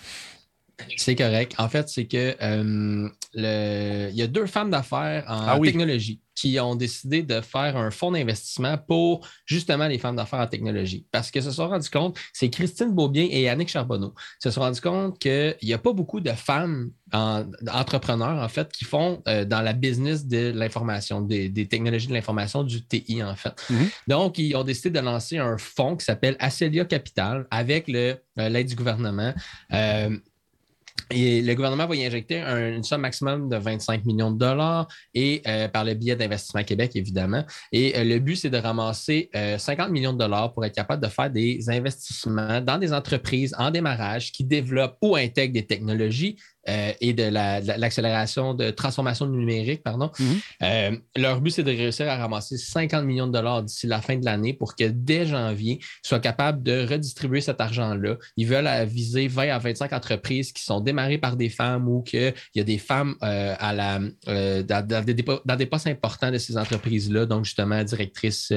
C'est correct. En fait, c'est que euh, le... il y a deux femmes d'affaires en ah technologie qui ont décidé de faire un fonds d'investissement pour justement les femmes d'affaires en technologie. Parce que se sont rendus compte, c'est Christine Beaubien et Annick Charbonneau, se sont rendus compte qu'il n'y a pas beaucoup de femmes entrepreneurs, en fait, qui font euh, dans la business de l'information, des, technologies de l'information, du TI, en fait. Mm-hmm. Donc, ils ont décidé de lancer un fonds qui s'appelle Acelia Capital avec euh, l'aide du gouvernement. Euh, le gouvernement va y injecter une somme maximum de 25 millions de dollars et euh, par le biais d'Investissement Québec, évidemment. Et euh, le but, c'est de ramasser 50 euh, millions de dollars pour être capable de faire des investissements dans des entreprises en démarrage qui développent ou intègrent des technologies euh, et de l'accélération de, transformation numérique, pardon. Mhm. Euh, leur but, c'est de réussir à ramasser 50 millions de dollars d'ici la fin de l'année pour que dès janvier, ils soient capables de redistribuer cet argent-là. Ils veulent viser 20 à 25 entreprises qui sont démarrées par des femmes ou qu'il y a des femmes euh, à la, dans, des, postes importants de ces entreprises-là, donc justement directrice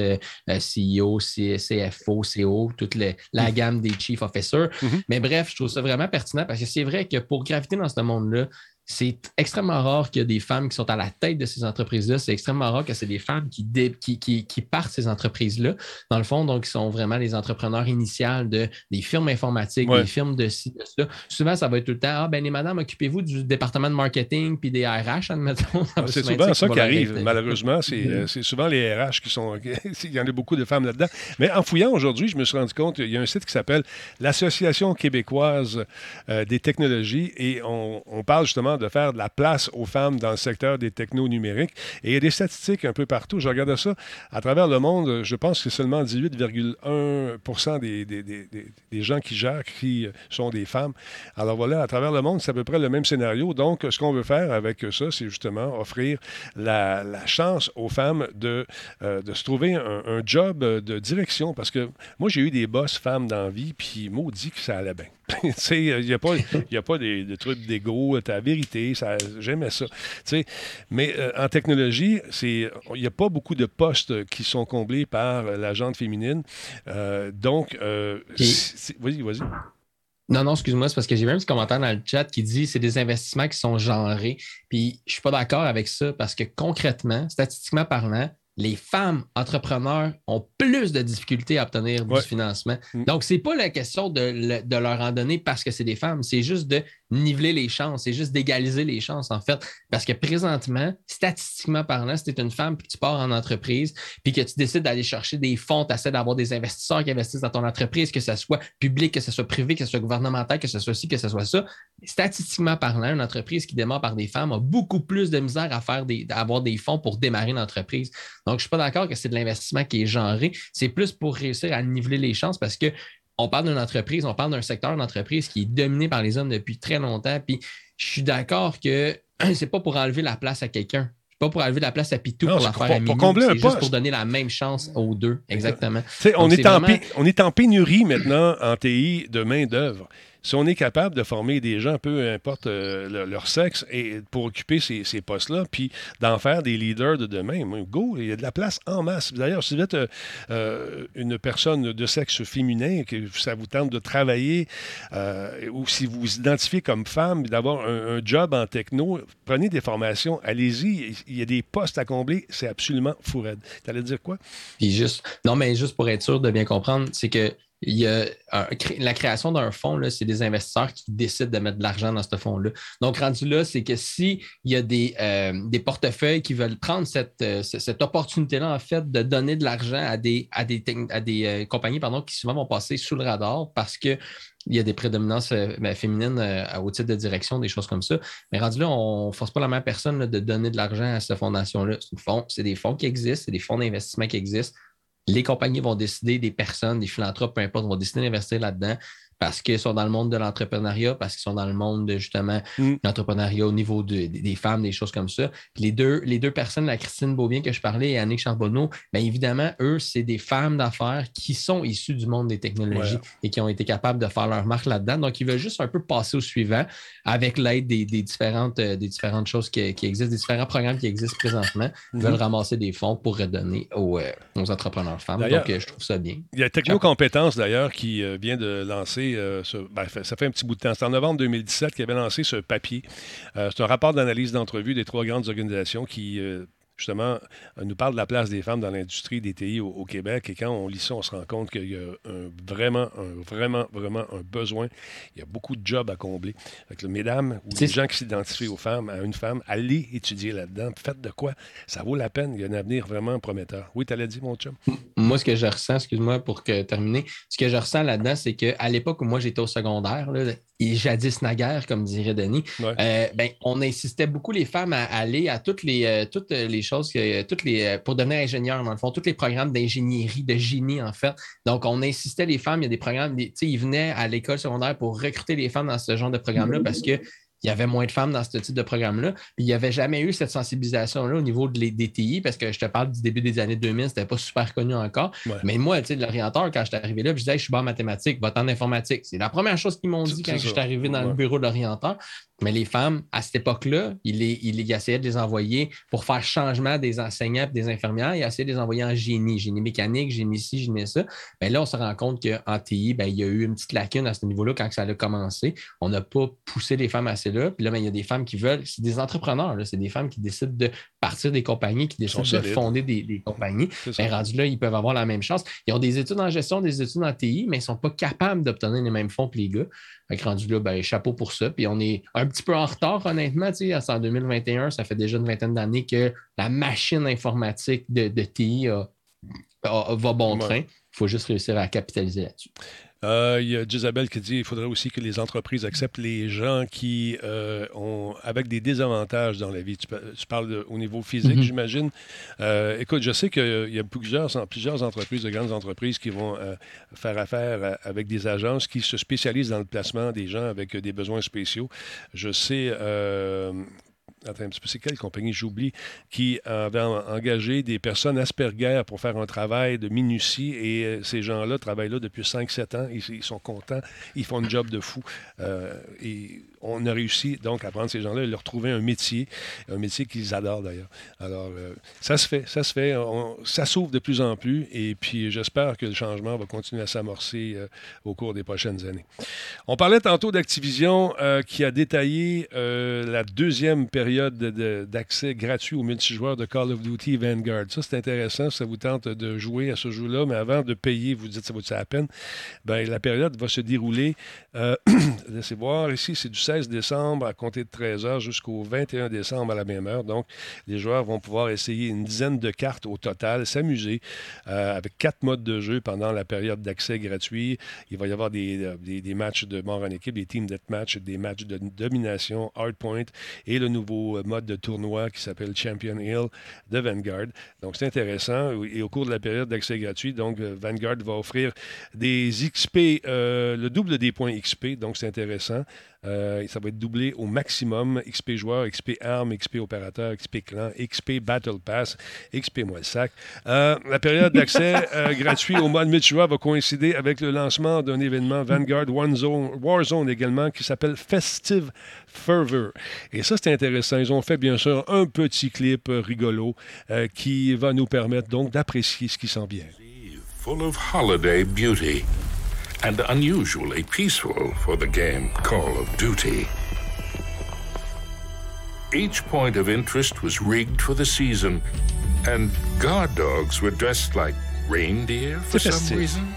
CEO, CFO, CO, toute la mhm. gamme des chief officers. Mhm. Mais bref, je trouve ça vraiment pertinent parce que c'est vrai que pour graviter dans ce ce monde-là c'est extrêmement rare qu'il y ait des femmes qui sont à la tête de ces entreprises-là. C'est extrêmement rare que c'est des femmes qui, qui, qui, partent ces entreprises-là. Dans le fond, donc, ils sont vraiment les entrepreneurs initiales de, des firmes informatiques, des firmes de ci, de ça. Souvent, ça va être tout le temps Ah, ben, les madames, occupez-vous du département de marketing puis des RH, admettons. C'est souvent ça qui arrive, malheureusement. Euh, c'est souvent les RH qui sont. il y en a beaucoup de femmes là-dedans. Mais en fouillant aujourd'hui, je me suis rendu compte, il y a un site qui s'appelle l'Association québécoise euh, des technologies et on, on parle justement de faire de la place aux femmes dans le secteur des technos numériques. Et il y a des statistiques un peu partout. Je regarde ça. À travers le monde, je pense que seulement 18,1 des, des, des, des, gens qui gèrent qui sont des femmes. Alors voilà, à travers le monde, c'est à peu près le même scénario. Donc, ce qu'on veut faire avec ça, c'est justement offrir la, la, chance aux femmes de, euh, de se trouver un, job de direction. Parce que moi, j'ai eu des boss femmes dans la vie, puis maudit que ça allait bien. il n'y a pas, y a pas des, des trucs d'égo, ta vérité j'aimais ça. mais euh, en technologie, il n'y a pas beaucoup de postes qui sont comblés par la gente féminine. Euh, donc, euh, vas-y, vas-y. Non, non, excuse-moi, c'est parce que j'ai un petit commentaire dans le chat qui dit c'est des investissements qui sont genrés. Puis je suis pas d'accord avec ça parce que concrètement, statistiquement parlant, les femmes entrepreneurs ont plus de difficultés à obtenir du financement. Mm. Donc, ce n'est pas la question de, de, leur en donner parce que c'est des femmes, c'est juste de niveler les chances, c'est juste d'égaliser les chances, en fait. Parce que présentement, statistiquement parlant, si tu es une femme puis tu pars en entreprise, puis que tu décides d'aller chercher des fonds, tu essaies d'avoir des investisseurs qui investissent dans ton entreprise, que ce soit public, que ce soit privé, que ce soit gouvernemental, que ce soit ci, que ce soit ça, statistiquement parlant, une entreprise qui démarre par des femmes a beaucoup plus de misère à faire des, à avoir des fonds pour démarrer une entreprise. Donc, je ne suis pas d'accord que c'est de l'investissement qui est genré. C'est plus pour réussir à niveler les chances parce que on parle d'une entreprise, on parle d'un secteur d'entreprise qui est dominé par les hommes depuis très longtemps. Puis je suis d'accord que c'est pas pour enlever la place à quelqu'un. C'est pas pour enlever la place à Pitou pour la faire à Minou. C'est juste pour donner la même chance aux deux. Exactement. on, est en on est en pénurie maintenant en TI de main-d'œuvre si on est capable de former des gens, peu importe euh, leur, sexe, et pour occuper ces, postes-là, puis d'en faire des leaders de demain, go, il y a de la place en masse. D'ailleurs, si vous êtes euh, euh, une personne de sexe féminin, que ça vous tente de travailler, ou si vous vous identifiez comme femme, d'avoir un, job en techno, prenez des formations, allez-y, il y a des postes à combler, c'est absolument fou Tu allais dire quoi? Puis juste, non, mais juste pour être sûr de bien comprendre, c'est que il y a la création d'un fonds, c'est des investisseurs qui décident de mettre de l'argent dans ce fonds-là. Donc, rendu là, c'est que s'il y a des, euh, portefeuilles qui veulent prendre cette, euh, cette opportunité-là, en fait, de donner de l'argent à des, à à des euh, compagnies pardon, qui souvent vont passer sous le radar parce que il y a des prédominances ben, féminines au titre de direction, des choses comme ça. Mais rendu là, on ne force pas la même personne de donner de l'argent à cette fondation-là. C'est des fonds qui existent, c'est des fonds d'investissement qui existent les compagnies vont décider, des personnes, des philanthropes, peu importe, vont décider d'investir là-dedans parce qu'ils sont dans le monde de l'entrepreneuriat, parce qu'ils sont dans le monde de justement mm. l'entrepreneuriat au niveau des femmes, des choses comme ça. les deux, les deux personnes, la Christine Beaubien que je parlais et Annick Charbonneau, bien évidemment, eux, c'est des femmes d'affaires qui sont issues du monde des technologies et qui ont été capables de faire leur marque là-dedans. Donc, ils veulent juste un peu passer au suivant avec l'aide des, différentes, euh, des différentes choses qui, existent, des différents programmes qui existent présentement. Ils veulent mm-hmm. ramasser des fonds pour redonner aux, euh, aux entrepreneurs femmes. Donc, euh, je trouve ça bien. Il y a Technocompétences d'ailleurs qui vient de lancer lancé, ben, ça fait un petit bout de temps, c'est en novembre 2017 qu'il avait lancé ce papier. c'est un rapport d'analyse d'entrevue des trois grandes organisations qui justement, nous parle de la place des femmes dans l'industrie des TI au, Québec. Et quand on lit ça, on se rend compte qu'il y a un, vraiment, un, vraiment, vraiment un besoin. Il y a beaucoup de jobs à combler. Avec mesdames ou les gens qui s'identifient aux femmes, à une femme, allez étudier là-dedans. Faites de quoi? Ça vaut la peine. Il y a un avenir vraiment prometteur. Oui, tu allais dire, mon chum? Moi, ce que je ressens, excuse-moi pour que, terminer, ce que je ressens là-dedans, c'est qu'à l'époque où moi j'étais au secondaire, là, et jadis naguère, comme dirait Denis, euh, ben, on insistait beaucoup les femmes à aller à toutes les, euh, toutes les choses, que, toutes les, euh, pour devenir ingénieur, dans le fond, tous les programmes d'ingénierie, de génie, en fait. Donc, on insistait les femmes, il y a des programmes, tu sais, ils venaient à l'école secondaire pour recruter les femmes dans ce genre de programme-là parce que il y avait moins de femmes dans ce type de programme-là. Puis il n'y avait jamais eu cette sensibilisation-là au niveau de des TI, parce que je te parle du début des années 2000, c'était pas super connu encore. Mais moi, tu sais, l'orienteur, quand j'étais arrivé là, je disais, je suis bon en mathématiques, va en informatique. C'est la première chose qu'ils m'ont dit quand je suis arrivé dans le bureau de l'orienteur. Mais les femmes, à cette époque-là, il, il, essayait de les envoyer pour faire changement des enseignants et des infirmières. Il essayait de les envoyer en génie, génie mécanique, génie ci, génie ça. Mais là, on se rend compte qu'en TI, ben, il y a eu une petite lacune à ce niveau-là quand ça a commencé. On n'a pas poussé les femmes assez là. Puis là, ben, il y a des femmes qui veulent, c'est des entrepreneurs, c'est des femmes qui décident de partir des compagnies, qui décident de fonder des, compagnies. Ben, rendu là, ils peuvent avoir la même chance. Ils ont des études en gestion, des études en TI, mais ils ne sont pas capables d'obtenir les mêmes fonds que les gars. Fait rendu là, ben, chapeau pour ça. Puis on est un petit peu en retard, honnêtement. C'est en 2021, ça fait déjà une vingtaine d'années que la machine informatique de, TI va bon train. Il faut juste réussir à capitaliser là-dessus. Euh, il y a Isabelle qui dit qu'il faudrait aussi que les entreprises acceptent les gens qui euh, ont avec des désavantages dans la vie. Tu, parles au niveau physique, mhm. j'imagine. Euh, écoute, je sais qu'il y a plusieurs, plusieurs entreprises, de grandes entreprises, qui vont faire affaire avec des agences qui se spécialisent dans le placement des gens avec des besoins spéciaux. Je sais c'est quelle compagnie, j'oublie, qui avait engagé des personnes Asperger pour faire un travail de minutie et euh, ces gens-là travaillent là depuis 5-7 ans, ils, ils, sont contents, ils font un job de fou. Euh, et on a réussi donc à prendre ces gens-là et leur trouver un métier, un métier qu'ils adorent d'ailleurs. Alors, euh, ça se fait, ça se fait, ça s'ouvre de plus en plus et puis j'espère que le changement va continuer à s'amorcer euh, au cours des prochaines années. On parlait tantôt d'Activision euh, qui a détaillé la deuxième période d'accès gratuit aux multijoueurs de Call of Duty Vanguard. Ça, c'est intéressant, ça vous tente de jouer à ce jeu-là, mais avant de payer, vous dites ça vaut ça la peine, ben, la période va se dérouler, laissez voir, ici c'est du 16 décembre à compter de 13 h jusqu'au 21 décembre à la même heure. Donc, les joueurs vont pouvoir essayer une dizaine de cartes au total, s'amuser euh, avec quatre modes de jeu pendant la période d'accès gratuit. Il va y avoir des, euh, des, matchs de mort en équipe, des team deathmatch, des matchs de domination, hardpoint et le nouveau mode de tournoi qui s'appelle Champion Hill de Vanguard. Donc, c'est intéressant. Et au cours de la période d'accès gratuit, donc, euh, Vanguard va offrir des XP, le double des points XP. Donc, c'est intéressant. Euh, ça va être doublé au maximum. XP joueur, XP arme, XP opérateur, XP clan, XP Battle Pass, XP moi le sac. Euh, la période d'accès euh, gratuit au mode multijoueur va coïncider avec le lancement d'un événement Vanguard One Zone, Warzone également qui s'appelle Festive Fervor. Et ça, c'est intéressant. Ils ont fait bien sûr un petit clip rigolo qui va nous permettre donc d'apprécier ce qui s'en vient. Full of holiday beauty. And unusually peaceful for the game Call of Duty. Each point of interest was rigged for the season, and guard dogs were dressed like reindeer for some reason.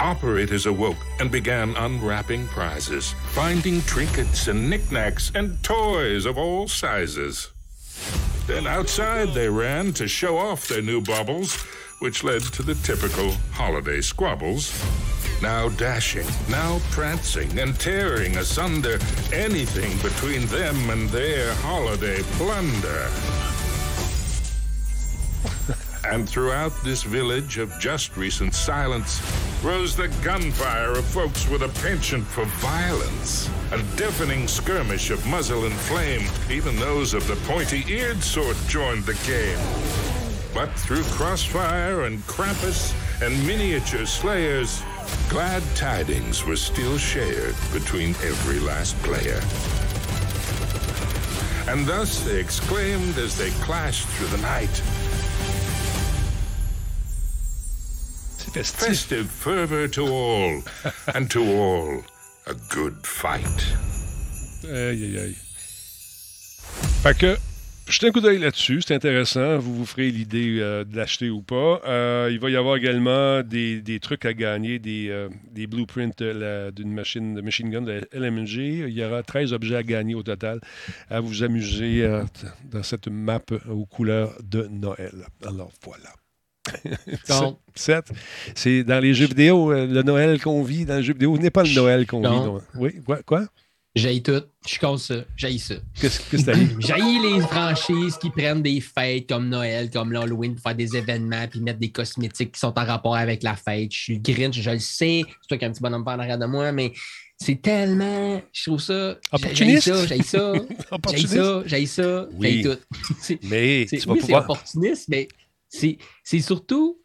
Operators awoke and began unwrapping prizes, finding trinkets and knickknacks and toys of all sizes. Then outside they ran to show off their new bubbles, which led to the typical holiday squabbles now dashing, now prancing and tearing asunder anything between them and their holiday plunder. and throughout this village of just recent silence rose the gunfire of folks with a penchant for violence, a deafening skirmish of muzzle and flame. Even those of the pointy-eared sort joined the game. But through crossfire and Krampus and miniature slayers, Glad tidings were still shared between every last player. And thus they exclaimed as they clashed through the night. festif. Festive fervor to all, and to all, a good fight. Aïe, aïe, aïe. Fait que, jetez un coup d'œil là-dessus, c'est intéressant. Vous vous ferez l'idée euh, de l'acheter ou pas. Euh, il va y avoir également des, des trucs à gagner, des, euh, des blueprints d'une machine de machine gun de LMG. Il y aura 13 objets à gagner au total à vous amuser dans cette map aux couleurs de Noël. Alors voilà. Donc. 7. C'est dans les jeux vidéo, le Noël qu'on vit dans les jeux vidéo n'est pas le Noël qu'on vit. Non? Oui, quoi? quoi? J'haïs tout. Je casse ça. J'haïs ça. Qu'est-ce que t'as dit? J'haïs les franchises qui prennent des fêtes comme Noël, comme l'Halloween pour faire des événements puis mettre des cosmétiques qui sont en rapport avec la fête. Je suis Grinch, je le sais. C'est toi qui as un petit bonhomme en arrière de moi, mais c'est tellement. Je trouve ça. Opportuniste? ça, j'haïs ça. Opportuniste? ça, j'haïs ça. Oui. J'haïs tout. C'est- Mais c'est- oui, c'est pouvoir. opportuniste, mais c'est c'est surtout.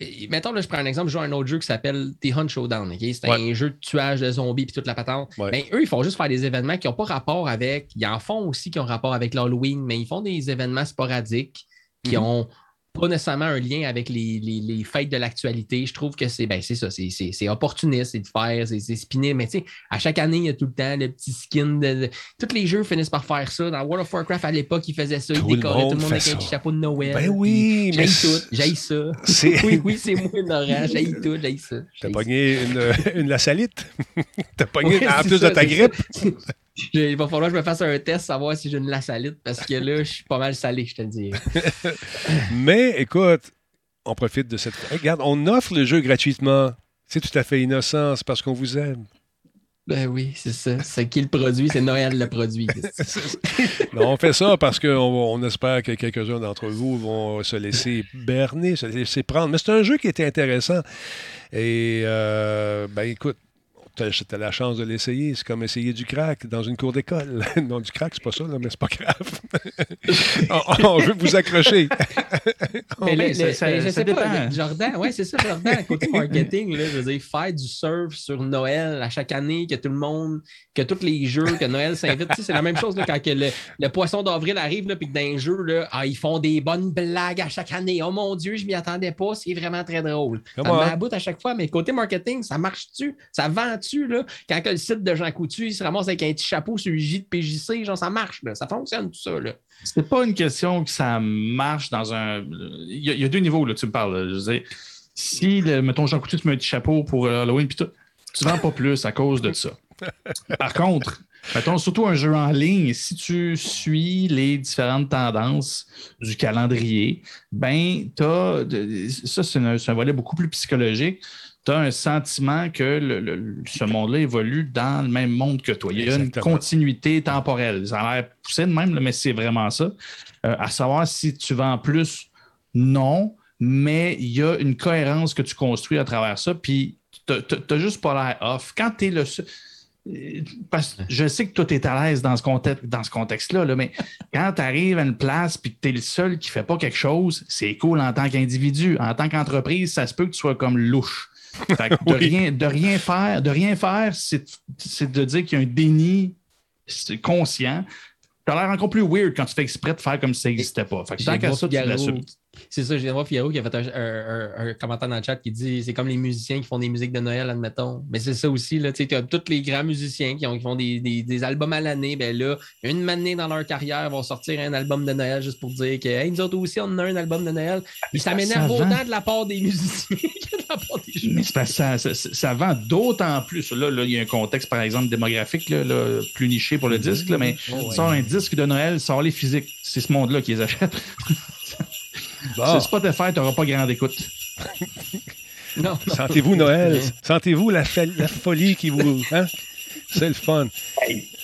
Et Mettons, là, je prends un exemple, je joue à un autre jeu qui s'appelle The Hunt Showdown. C'est Ouais. un jeu de tuage de zombies puis toute la patente. Ouais. Ben, eux, ils font juste faire des événements qui n'ont pas rapport avec. Ils en font aussi qui ont rapport avec l'Halloween, mais ils font des événements sporadiques qui Mhm. ont pas nécessairement un lien avec les, les- les fêtes de l'actualité. Je trouve que c'est ben, c'est ça, c'est- opportuniste, c'est de faire, c'est spinner. Mais tu sais, à chaque année, il y a tout le temps le petit skin. De, de- Tous les jeux finissent par faire ça. Dans World of Warcraft, à l'époque, ils faisaient ça. Tout ils le décoraient tout le monde avec un petit chapeau de Noël. Ben oui, mais j'haïs ça. oui, oui, c'est moi, Nora. J'haïs tout, j'haïs ça. T'as pogné une, une lasalite. T'as pogné Ouais, en plus ça, de ta grippe? Il va falloir que je me fasse un test, savoir si j'ai une lasalite, parce que là, je suis pas mal salé, je te le dis. Mais écoute, on profite de cette. Regarde, on offre le jeu gratuitement. C'est tout à fait innocent, c'est parce qu'on vous aime. Ben oui, c'est ça. C'est qui le produit? C'est Noël le produit. Non, on fait ça parce qu'on on espère que quelques-uns d'entre vous vont se laisser berner, se laisser prendre. Mais c'est un jeu qui était intéressant. Et, euh, ben écoute, t'as t'as la chance de l'essayer. C'est comme essayer du crack dans une cour d'école. non, du crack, c'est pas ça, là, mais c'est pas grave. on, on veut vous accrocher. Mais là, ça- ça- je ça sais pas, dépend. Jordan, ouais, c'est ça, Jordan, côté marketing, là, je veux dire, faire du surf sur Noël à chaque année, que tout le monde, que tous les jeux, que Noël s'invite, tu sais, c'est la même chose là, quand que le, le poisson d'avril arrive, là, puis que dans un jeu, là, ah, ils font des bonnes blagues à chaque année. Oh mon Dieu, je m'y attendais pas, c'est vraiment très drôle. Ça Come me on. met à bout à chaque fois, mais côté marketing, ça marche-tu? Ça vend-tu, Quand le site de Jean Coutu, il se ramasse avec un petit chapeau sur le J de PJC, genre, ça marche, là. Ça fonctionne, tout ça, là. C'est pas une question que ça marche dans un. Il y a, deux niveaux, là, tu me parles. Je si, mettons, Jean Coutu, tu mets un petit chapeau pour euh, Halloween, puis tu vends pas plus à cause de ça. Par contre, mettons, surtout un jeu en ligne, si tu suis les différentes tendances du calendrier, ben, t'as. Ça, c'est un volet beaucoup plus psychologique. Tu as un sentiment que le- le- ce monde-là évolue dans le même monde que toi. Il y a Exactement. une continuité temporelle. Ça a l'air poussé de même, mais c'est vraiment ça. Euh, à savoir si tu vends plus, non, mais il y a une cohérence que tu construis à travers ça, puis tu n'as juste pas l'air off. Quand tu es le seul- euh, Parce que je sais que toi, tu es à l'aise dans ce, contexte, dans ce contexte-là, là, mais quand tu arrives à une place et que tu es le seul qui ne fait pas quelque chose, c'est cool en tant qu'individu. En tant qu'entreprise, ça se peut que tu sois comme louche. De, Oui. rien, de rien faire, de rien faire, c'est c'est de dire qu'il y a un déni conscient. Tu as l'air encore plus weird quand tu fais exprès de faire comme si ça n'existait pas. Fait que tant qu'à ça, tu l'assumes. C'est ça, je viens de voir Figaro qui a fait un, un- un- un commentaire dans le chat qui dit c'est comme les musiciens qui font des musiques de Noël, admettons. Mais c'est ça aussi, là, tu sais, tous les grands musiciens qui, ont- qui font des, des- des albums à l'année. Ben là, une année dans leur carrière, vont sortir un album de Noël juste pour dire que hey, nous autres aussi, on a un album de Noël. Puis ça m'énerve autant de la part des musiciens que de la part des Mais parce que ça, ça- ça- ça vend d'autant plus. Là, là, il y a un contexte, par exemple, démographique là, là, plus niché pour le disque, là, mais Oh, ouais. sort un disque de Noël, sort les physiques. C'est ce monde-là qui les achète. Bon. Sur Spotify, tu n'auras pas grande écoute. Non, non. Sentez-vous Noël? Sentez-vous la, la folie qui vous. Hein? C'est le fun.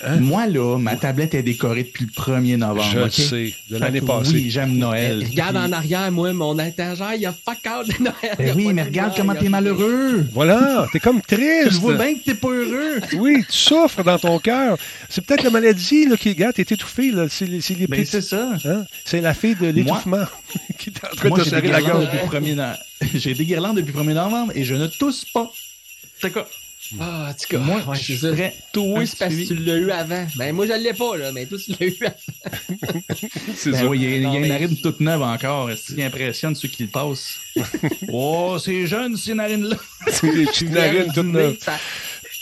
Hein? Moi, là, ma tablette est décorée depuis le 1er novembre. Je le sais, de l'année passée. Oui, j'aime Noël. Regarde Puis- en arrière, moi, mon étagère, il y a fuck out de Noël. Ben oui, mais de regarde comment t'es malheureux. Voilà, t'es comme Je triste. vois bien que t'es pas heureux. Oui, tu souffres dans ton cœur. C'est peut-être la maladie là, qui regarde, t'es étouffé. là. C'est c'est les Ben, petits- c'est ça. hein? C'est la fille de l'étouffement qui est en train Moi, de serrer la guirlandes gorge. depuis le 1er no- J'ai des guirlandes depuis le 1er novembre et je ne tousse pas. C'est quoi? Ah, en tout cas, moi, je suis vrai. Toi, c'est parce que tu l'as eu avant. Ben, moi, je ne l'ai pas, là, mais toi, tu l'as eu avant. c'est ben ça. Oui, il y a, y a une narine toute neuve encore. Ce qui impressionne ceux qui le passent? oh, c'est jeune, ces narines-là. c'est des petites narines toutes neuves. Ça,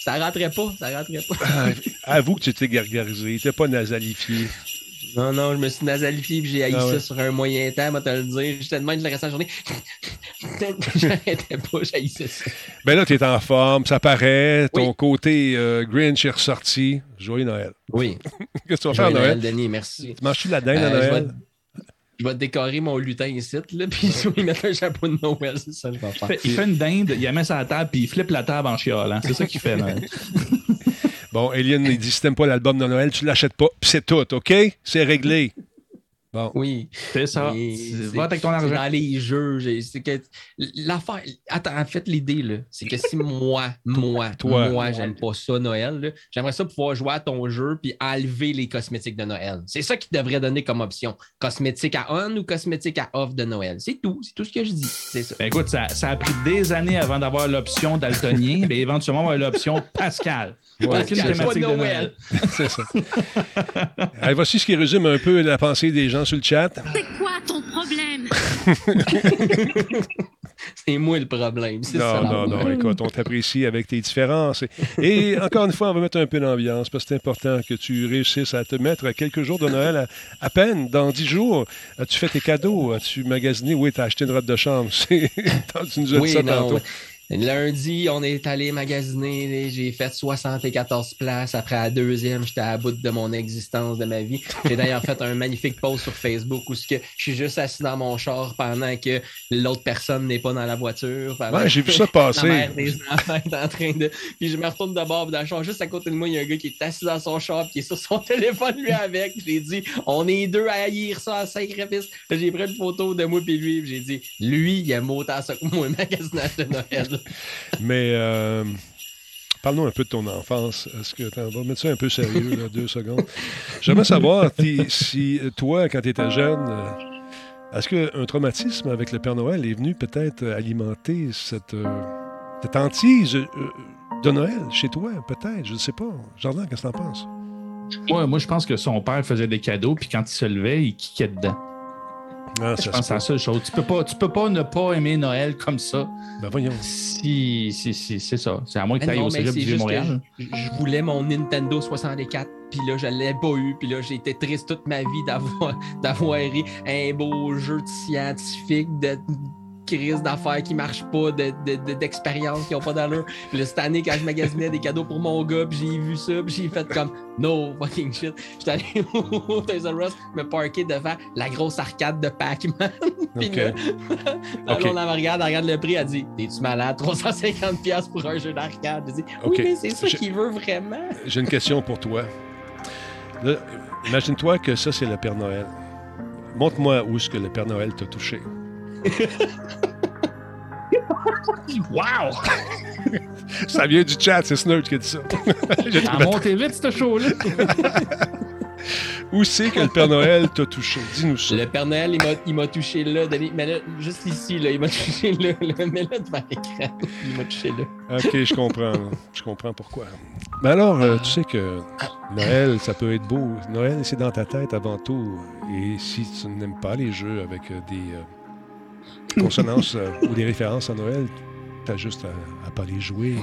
ça rentrait pas, ça rentrait pas. Ah, avoue que tu étais gargarisé, tu n'étais pas nasalifié. Non, non, je me suis nasalifié et j'ai haï ah ça sur un moyen temps, moi te le dire. J'étais de même le reste de la journée. J'arrêtais pas, j'haïssais ça. Ben là, t'es en forme, ça paraît. Ton côté euh, Grinch est ressorti. Joyeux Noël. Oui. Qu'est-ce que tu vas faire à Noël? Denis, merci. Tu manges-tu la dinde à euh, Noël? Je vais décorer mon lutin ici, là, puis je vais mettre un chapeau de Noël, c'est ça que je vais faire. Il fait une dinde, il la met sur la table, puis il flippe la table en chiolant. C'est ça qu'il fait, Noël. Bon, Alien, il dit si t'aimes pas l'album de Noël, tu l'achètes pas. C'est tout, OK? C'est réglé. Bon. Oui. C'est ça. Va avec ton argent. Dans les jeux, c'est que l'affaire. Attends, en fait, l'idée, là, c'est que si moi, moi, Toi, moi, j'aime pas ça, Noël, j'aimerais ça pouvoir jouer à ton jeu puis enlever les cosmétiques de Noël. C'est ça qui devrait donner comme option. Cosmétiques à on ou cosmétiques à off de Noël? C'est tout. C'est tout ce que je dis. C'est ça. Ben écoute, ça, ça, a pris des années avant d'avoir l'option daltonien, mais éventuellement, avoir l'option Pascal. Ouais, Pascal, de Noël. c'est ça. Voici ce qui résume un peu la pensée des gens sur le chat. C'est quoi ton problème? c'est moi le problème. Non, ça, non, non. Écoute, on t'apprécie avec tes différences. Et, encore une fois, on va mettre un peu d'ambiance parce que c'est important que tu réussisses à te mettre à quelques jours de Noël à, peine. Dans dix jours, as-tu fait tes cadeaux? As-tu magasiné? Oui, tu as acheté une robe de chambre. tu nous as dit ça tantôt. Lundi, on est allé magasiner. J'ai fait 74 places. Après la deuxième, j'étais à bout de mon existence, de ma vie. J'ai d'ailleurs fait un magnifique post sur Facebook où que je suis juste assis dans mon char pendant que l'autre personne n'est pas dans la voiture. Ouais, j'ai vu ça passer. en train de... Puis je me retourne de bord dans le char. Juste à côté de moi, il y a un gars qui est assis dans son char qui est sur son téléphone lui avec. J'ai dit, on est deux à haïr ça à sacrifice. J'ai pris une photo de moi et lui. J'ai dit, lui, il aime autant ça que moi, magasinage de Noël. Mais euh, parlons un peu de ton enfance. Est-ce que on va mettre ça un peu sérieux, là, deux secondes. J'aimerais savoir si toi, quand tu étais jeune, euh, est-ce qu'un traumatisme avec le Père Noël est venu peut-être alimenter cette, euh, hantise de Noël chez toi, peut-être, je ne sais pas. Jardin, qu'est-ce que tu en penses? Moi, moi, je pense que son père faisait des cadeaux, puis quand il se levait, il kickait dedans. Ah, je pense à la seule chose. Tu peux pas, tu peux pas ne pas aimer Noël comme ça. Ben voyons. Si, si, si c'est ça. C'est à moins que tu ailles au cégep du Montréal. Je, voulais mon Nintendo 64, puis là, je l'ai pas eu, puis là, j'ai été triste toute ma vie d'avoir, d'avoir un beau jeu de scientifique, de crise d'affaires qui marchent pas, d'expériences de, qui ont pas d'allure. Puis cette année, quand je magasinais des cadeaux pour mon gars, puis j'ai vu ça, puis j'ai fait comme no fucking shit. J'étais allé au Toys R Us me parker devant la grosse arcade de Pac-Man. puis là, on la regarde, elle regarde le prix, elle dit T'es-tu malade? 350$ pour un jeu d'arcade. Je dis Oui, mais c'est ça qu'il veut vraiment. J'ai une question pour toi. Imagine-toi que ça, c'est le Père Noël. Montre-moi où est-ce que le Père Noël t'a touché. Wow! ça vient du chat, c'est Snurge qui a dit ça. à monter vite, ce show-là. Où c'est que le Père Noël t'a touché? Dis-nous ça. Le Père Noël, il m'a touché là, mais là, juste ici, là, il m'a touché là, là, mais là, devant l'écran, il m'a touché là. OK, je comprends. Je comprends pourquoi. Mais alors, euh, tu sais que Noël, ça peut être beau. Noël, c'est dans ta tête avant tout. Et si tu n'aimes pas les jeux avec euh, des... Euh, consonances euh, ou des références à Noël, t'as juste à, à, pas les jouer.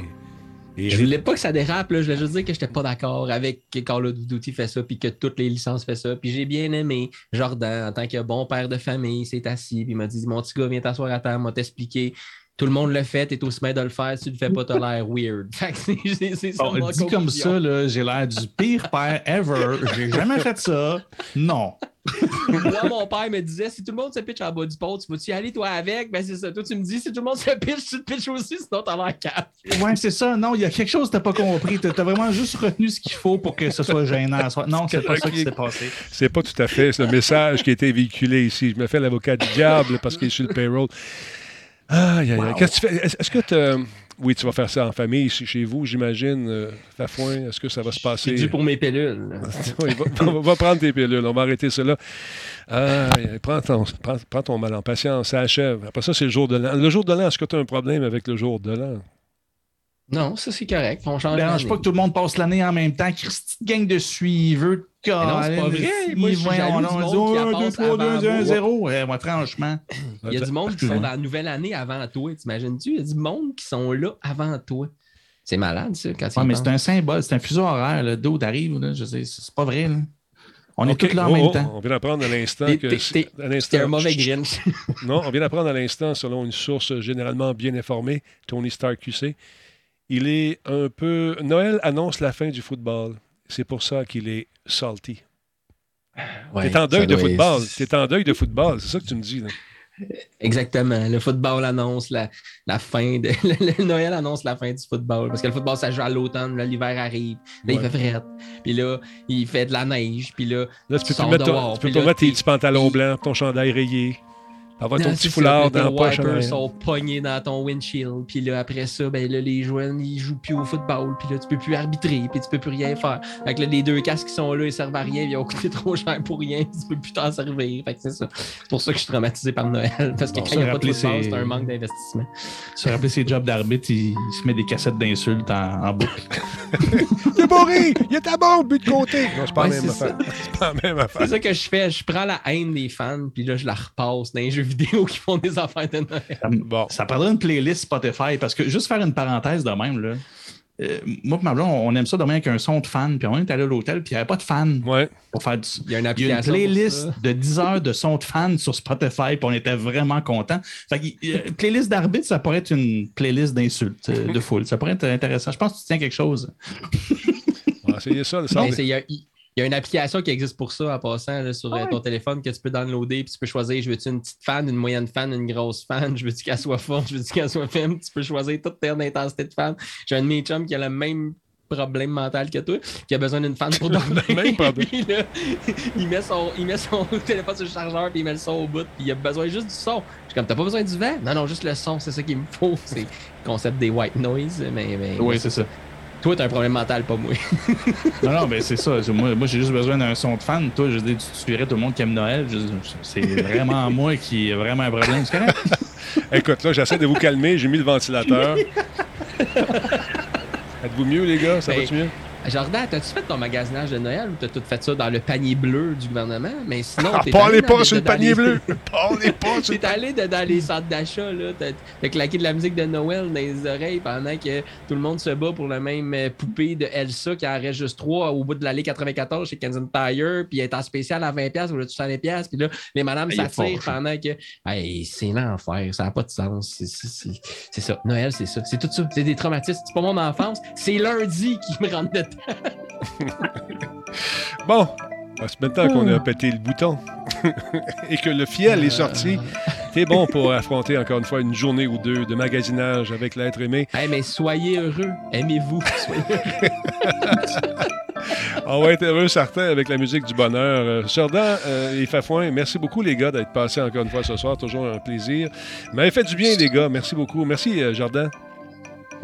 Et je voulais pas que ça dérape, là. je voulais juste dire que j'étais pas d'accord avec que Call of Duty fait ça, puis que toutes les licences fait ça. Puis j'ai bien aimé Jordan, en tant que bon père de famille, s'est assis, puis il m'a dit Mon petit gars, viens t'asseoir à terre, m'a t'expliquer tout le monde le fait, t'es aussi bien de le faire. Si tu le fais pas, t'as l'air weird. c'est ça. dit comme ça, j'ai l'air du pire père ever. J'ai jamais fait ça. Non. Moi, mon père me disait si tout le monde se pitch en bas du pot, tu vas-tu y aller toi avec? Ben c'est ça. Toi, tu me dis si tout le monde se pitch, tu te pitches aussi, sinon t'as l'air cap. Ouais, c'est ça. Non, il y a quelque chose que t'as pas compris. T'as as vraiment juste retenu ce qu'il faut pour que ce soit gênant. Non, c'est pas ça qui s'est passé. C'est pas tout à fait le message qui a été véhiculé ici. Je me fais l'avocat du diable parce qu'il est sur le payroll. Ah, Qu'est-ce que tu fais? Est-ce que tu. Oui, tu vas faire ça en famille, chez vous, j'imagine. Euh, Fafouin, est-ce que ça va se passer? C'est dû pour mes pilules. on, va, prendre tes pilules, on va arrêter cela. Ah, prends, ton, prends, ton mal en patience, ça achève. Après ça, c'est le jour de l'an. Le jour de l'an, est-ce que tu as un problème avec le jour de l'an? Non, ça c'est correct. On change. Dérange pas que tout le monde passe l'année en même temps. Christy gang de suiveux. Non, c'est pas vrai. Moi, je suis jaloux du monde qui 2, 3, 2, 1, 0. moi, franchement. Il y a du monde qui sont dans la nouvelle année avant toi. T'imagines-tu? Il y a du monde qui sont là avant toi. C'est malade, ça, quand ouais, mais c'est un symbole, c'est un fuseau horaire. Le dos t'arrive, je sais, c'est pas vrai. Là. On est tous là en même oh, oh, temps. On vient d'apprendre à l'instant que. C'était un mauvais Grinch. non, on vient d'apprendre à l'instant, selon une source généralement bien informée, Tony Stark QC, il est un peu. Noël annonce la fin du football. C'est pour ça qu'il est salty. Ouais, T'es en deuil de football. T'es en deuil de football. C'est ça que tu me dis. Là. Exactement. Le football annonce la, la fin de. Le, Noël annonce la fin du football. Parce que le football, ça joue à l'automne. L'hiver arrive. Là, il fait fret. Puis là, il fait de la neige. Puis là, là tu peux, te mettre, tu peux mettre tes petits pantalons blancs, ton chandail rayé. Avoir ton petit foulard dans la poche. Les sont pognés dans ton windshield. Puis là, après ça, ben là, les joueurs, ils jouent plus au football. Puis là, tu peux plus arbitrer. Puis tu peux plus rien faire. Fait que là, les deux casques qui sont là, ils servent à rien. Ils ont coûté trop cher pour rien. Tu peux plus t'en servir. Fait que c'est ça. C'est pour ça que je suis traumatisé par Noël. Parce que quand il n'y a pas de football, c'est un manque d'investissement. Se rappeler ses jobs d'arbitre, il, se met des cassettes d'insultes en, en boucle. il est bourré! Il est à bon, but de côté! Non, c'est pas, ouais, même affaire. C'est ça que je fais. Je prends la haine des fans. Puis là, je la repasse dans les jeux vidéo qui font des affaires de Noël. Bon. Ça prendrait une playlist Spotify parce que juste faire une parenthèse de même, là. Euh, moi et ma blonde, on aime ça dormir avec un son de fan. Puis on est allé à l'hôtel, puis il n'y avait pas de fan. Ouais. Pour faire Il y a une, playlist de 10 heures de son de fan sur Spotify, puis on était vraiment contents. Fait que, playlist d'arbitre, ça pourrait être une playlist d'insultes euh, de foule. Ça pourrait être intéressant. Je pense que tu tiens quelque chose. c'est ça, le son. Il y a une application qui existe pour ça en passant sur euh, ton téléphone que tu peux downloader puis tu peux choisir je veux-tu une petite fan, une moyenne fan, une grosse fan, je veux-tu qu'elle soit forte, je veux-tu qu'elle soit faible. Tu peux choisir toute ton intensité de fan. J'ai un de mes chums qui a le même problème mental que toi, qui a besoin d'une fan pour dormir. même il, met son, il met son téléphone sur le chargeur puis il met le son au bout puis il a besoin juste du son. Je suis comme, t'as pas besoin du vent? Non, non, juste le son, c'est ça qu'il me faut. C'est le concept des white noise, mais... mais oui, c'est ça. Toi, t'as un problème mental, pas moi. non, non, mais c'est ça. Moi, moi j'ai juste besoin d'un son de fan. Toi, je dis, tu tuerais tout le monde qui aime Noël. C'est vraiment moi qui ai vraiment un problème. C'est correct? Écoute, là, j'essaie de vous calmer. J'ai mis le ventilateur. Êtes-vous mieux, les gars? Ça va-tu mieux? Jordan, t'as-tu fait ton magasinage de Noël ou t'as tout fait ça dans le panier bleu du gouvernement? Mais sinon, ah, parlez pas sur le panier bleu! Parlez pas sur T'es allé dans les centres d'achat, là. T'as claqué de la musique de Noël dans les oreilles pendant que tout le monde se bat pour la même euh, poupée de Elsa qui en reste juste trois au bout de l'allée 94 chez Kensington Tire, puis elle est en spécial à 20$, ou là, tu 100$, puis là, les madames s'attirent pendant que. Hey, c'est l'enfer, ça n'a pas de sens. C'est ça. Noël, c'est ça. C'est tout ça. C'est des traumatismes. C'est pas mon enfance. C'est lundi qui me rentre de bon, c'est maintenant qu'on a pété le bouton et que le fiel est sorti. C'est bon pour affronter encore une fois une journée ou deux de magasinage avec l'être aimé. mais soyez heureux. Aimez-vous. On va être heureux, certains, avec la musique du bonheur. Jordan euh, et Fafouin, merci beaucoup, les gars, d'être passés encore une fois ce soir. Toujours un plaisir. Mais fait du bien, les gars. Merci beaucoup. Merci, euh, Jordan.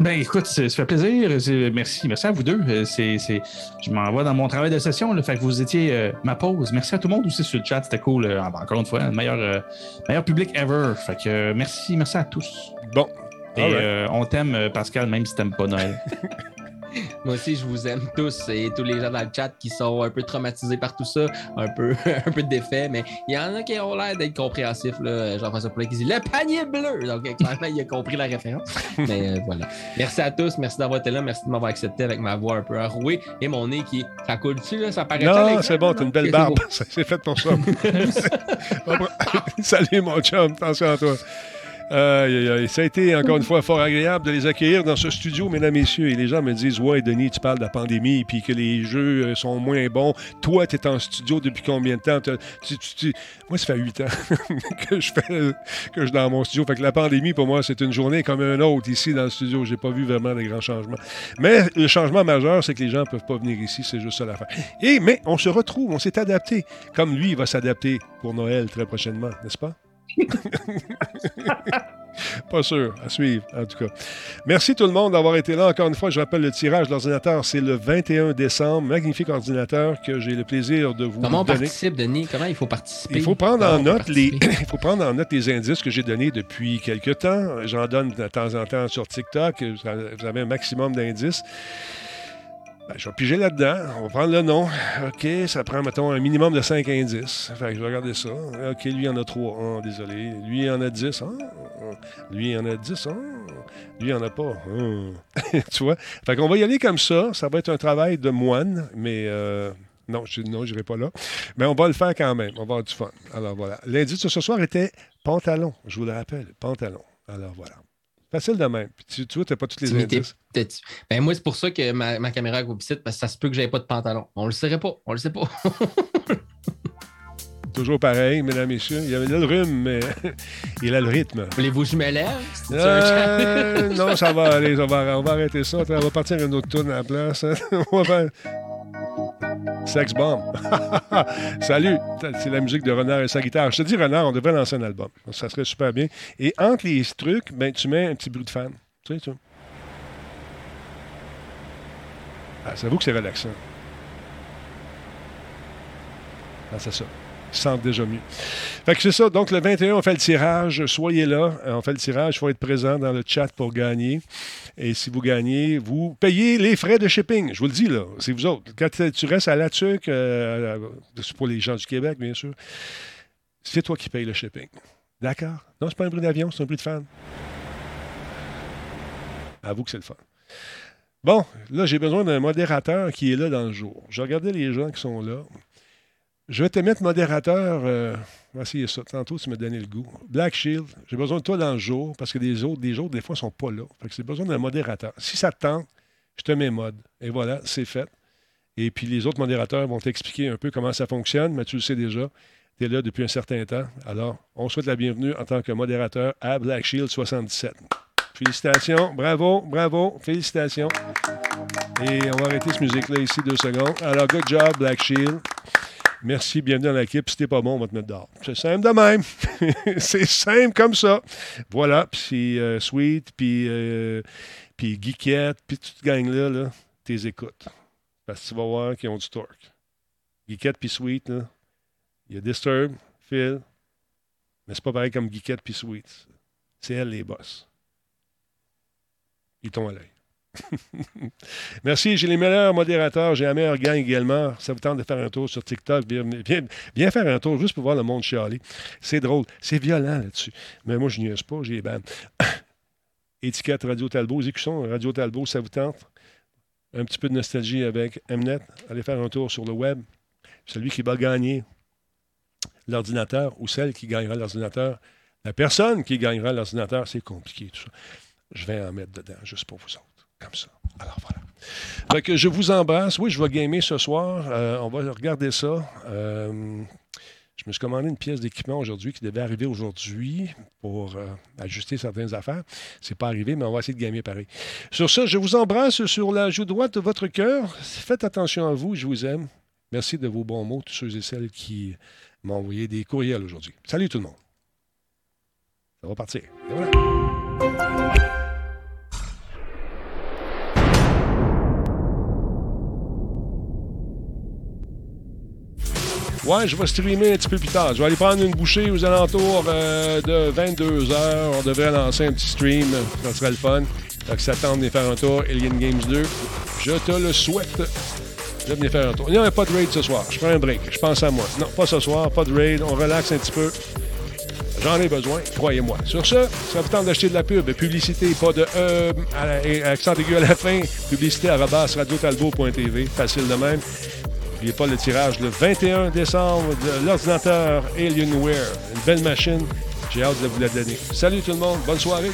Ben écoute, ça fait plaisir. Merci. Merci à vous deux. Euh, c'est, Je m'envoie dans mon travail de session. Là, fait que vous étiez euh, ma pause. Merci à tout le monde aussi sur le chat. C'était cool. Euh, encore une fois, le meilleur, meilleur public ever. Fait que merci, merci à tous. Bon. Et on t'aime, Pascal, même si t'aimes pas Noël. Moi aussi, je vous aime tous et tous les gens dans le chat qui sont un peu traumatisés par tout ça, un peu, un peu défaits, mais il y en a qui ont l'air d'être compréhensifs. Jean-François Poulet qui dit le panier bleu. Donc, clairement, il a compris la référence. Mais euh, voilà. Merci à tous. Merci d'avoir été là. Merci de m'avoir accepté avec ma voix un peu enrouée et mon nez qui. Ça coule-tu, là? Ça paraît Non, c'est bon, t'as une belle barbe. C'est fait pour ça. Salut, mon chum. Attention à toi. Euh, ça a été encore une fois fort agréable de les accueillir dans ce studio, mesdames, et messieurs. Et les gens me disent Ouais, Denis, tu parles de la pandémie puis que les jeux euh, sont moins bons. Toi, tu es en studio depuis combien de temps? Moi, ça fait huit ans que je fais que je suis dans mon studio. Fait que la pandémie, pour moi, c'est une journée comme un autre ici dans le studio. J'ai pas vu vraiment des grands changements. Mais le changement majeur, c'est que les gens peuvent pas venir ici. C'est juste ça l'affaire. Et mais on se retrouve, on s'est adapté. Comme lui, il va s'adapter pour Noël très prochainement, n'est-ce pas? Pas sûr. À suivre, en tout cas. Merci tout le monde d'avoir été là. Encore une fois, je rappelle le tirage de l'ordinateur, c'est le 21 décembre. Magnifique ordinateur que j'ai le plaisir de vous Comment on participe, Denis? Comment il faut participer? Il faut prendre, en note, les... il faut prendre en note les indices que j'ai donnés depuis quelques temps. J'en donne de temps en temps sur TikTok. Vous avez un maximum d'indices. Ben, je vais piger là-dedans. On va prendre le nom. OK, ça prend, mettons, un minimum de 5 indices. Fait que je vais regarder ça. OK, lui, il en a 3. Oh, désolé. Lui, il en a 10. Oh. Lui, il en a 10. Oh. Lui, il en a pas. tu vois? Fait qu'on va y aller comme ça. Ça va être un travail de moine, mais... Euh... Non, je n'irai pas là. Mais on va le faire quand même. On va avoir du fun. Alors voilà. L'indice de ce soir était pantalon. Je vous le rappelle, pantalon. Alors voilà. Facile de même. tu, tu vois, tu n'as pas toutes les indices. Ben, moi, c'est pour ça que ma, ma caméra est parce que ça se peut que j'avais pas de pantalon. On le saurait pas. On le sait pas. Toujours pareil, mesdames, et messieurs. Il y avait le rhume, mais il a le rythme. Voulez-vous que je me lève? Euh, non, ça va aller. On va, on va arrêter ça. On va partir une autre tourne à la place. on va faire... Sex Bomb. Salut, c'est la musique de Renard et sa guitare. Je te dis, Renard, on devrait lancer un album. Ça serait super bien. Et entre les trucs, ben, tu mets un petit bruit de fan. Tu sais, ah, vous que c'est relaxant. Ah, c'est ça sent déjà mieux. Fait que c'est ça. Donc, le 21, on fait le tirage. Soyez là. On fait le tirage. Il faut être présent dans le chat pour gagner. Et si vous gagnez, vous payez les frais de shipping. Je vous le dis, là. C'est vous autres. Quand tu restes à la tuque, euh, c'est pour les gens du Québec, bien sûr, c'est toi qui payes le shipping. D'accord? Non, c'est pas un prix d'avion, c'est un prix de fan. Avoue que c'est le fun. Bon, là, j'ai besoin d'un modérateur qui est là dans le jour. Je regardais les gens qui sont là. Je vais te mettre modérateur. Euh, on essayer ça. Tantôt, tu me donnais le goût. Black Shield, j'ai besoin de toi dans le jour parce que des autres, des autres, des fois, ne sont pas là. Fait que j'ai besoin d'un modérateur. Si ça te tente, je te mets mode. Et voilà, c'est fait. Et puis les autres modérateurs vont t'expliquer un peu comment ça fonctionne, mais tu le sais déjà. Tu es là depuis un certain temps. Alors, on souhaite la bienvenue en tant que modérateur à Black Shield 77. Félicitations, bravo, bravo, félicitations. Et on va arrêter cette musique-là ici deux secondes. Alors, good job, Black Shield. Merci, bienvenue dans l'équipe. Si t'es pas bon, on va te mettre dehors. C'est simple de même. c'est simple comme ça. Voilà. Puis euh, Sweet, puis, euh, puis Geekette, puis toute gang-là, là, t'es écoutes. Parce que tu vas voir qu'ils ont du torque. Geekette puis Sweet, là, il y a Disturb, Phil, mais c'est pas pareil comme Geekette puis Sweet. C'est elle les boss. Ils t'ont à l'œil. Merci. J'ai les meilleurs modérateurs. J'ai la meilleure gang également. Ça vous tente de faire un tour sur TikTok. Viens, faire un tour juste pour voir le monde chialer. C'est drôle. C'est violent là-dessus. Mais moi, je n'y pas. J'ai ban. Étiquette Radio Talbot. Exécution Radio Talbot. Ça vous tente? Un petit peu de nostalgie avec Mnet. Allez faire un tour sur le web. Celui qui va gagner l'ordinateur ou celle qui gagnera l'ordinateur. La personne qui gagnera l'ordinateur, c'est compliqué tout ça. Je vais en mettre dedans juste pour vous autres. Comme ça. Alors voilà. que je vous embrasse. Oui, je vais gamer ce soir. Euh, on va regarder ça. Euh, je me suis commandé une pièce d'équipement aujourd'hui qui devait arriver aujourd'hui pour euh, ajuster certaines affaires. C'est pas arrivé, mais on va essayer de gamer pareil. Sur ça, je vous embrasse sur la joue droite de votre cœur. Faites attention à vous, je vous aime. Merci de vos bons mots, tous ceux et celles qui m'ont envoyé des courriels aujourd'hui. Salut tout le monde. Ça va partir. Et voilà. Ouais, je vais streamer un petit peu plus tard. Je vais aller prendre une bouchée aux alentours euh, de 22 h On devrait lancer un petit stream. Ça serait le fun. Donc, ça tente de faire un tour. Alien Games 2. Je te le souhaite. Je vais venir faire un tour. Il n'y a pas de raid ce soir. Je prends un break. Je pense à moi. Non, pas ce soir. Pas de raid. On relaxe un petit peu. J'en ai besoin, croyez-moi. Sur ce, ça vous tente d'acheter de la pub. Publicité, pas de E, accent aigu à la fin. Publicité à radiotalbo.tv. Facile de même. N'oubliez pas le tirage le 21 décembre de l'ordinateur Alienware. Une belle machine. J'ai hâte de vous la donner. Salut tout le monde. Bonne soirée.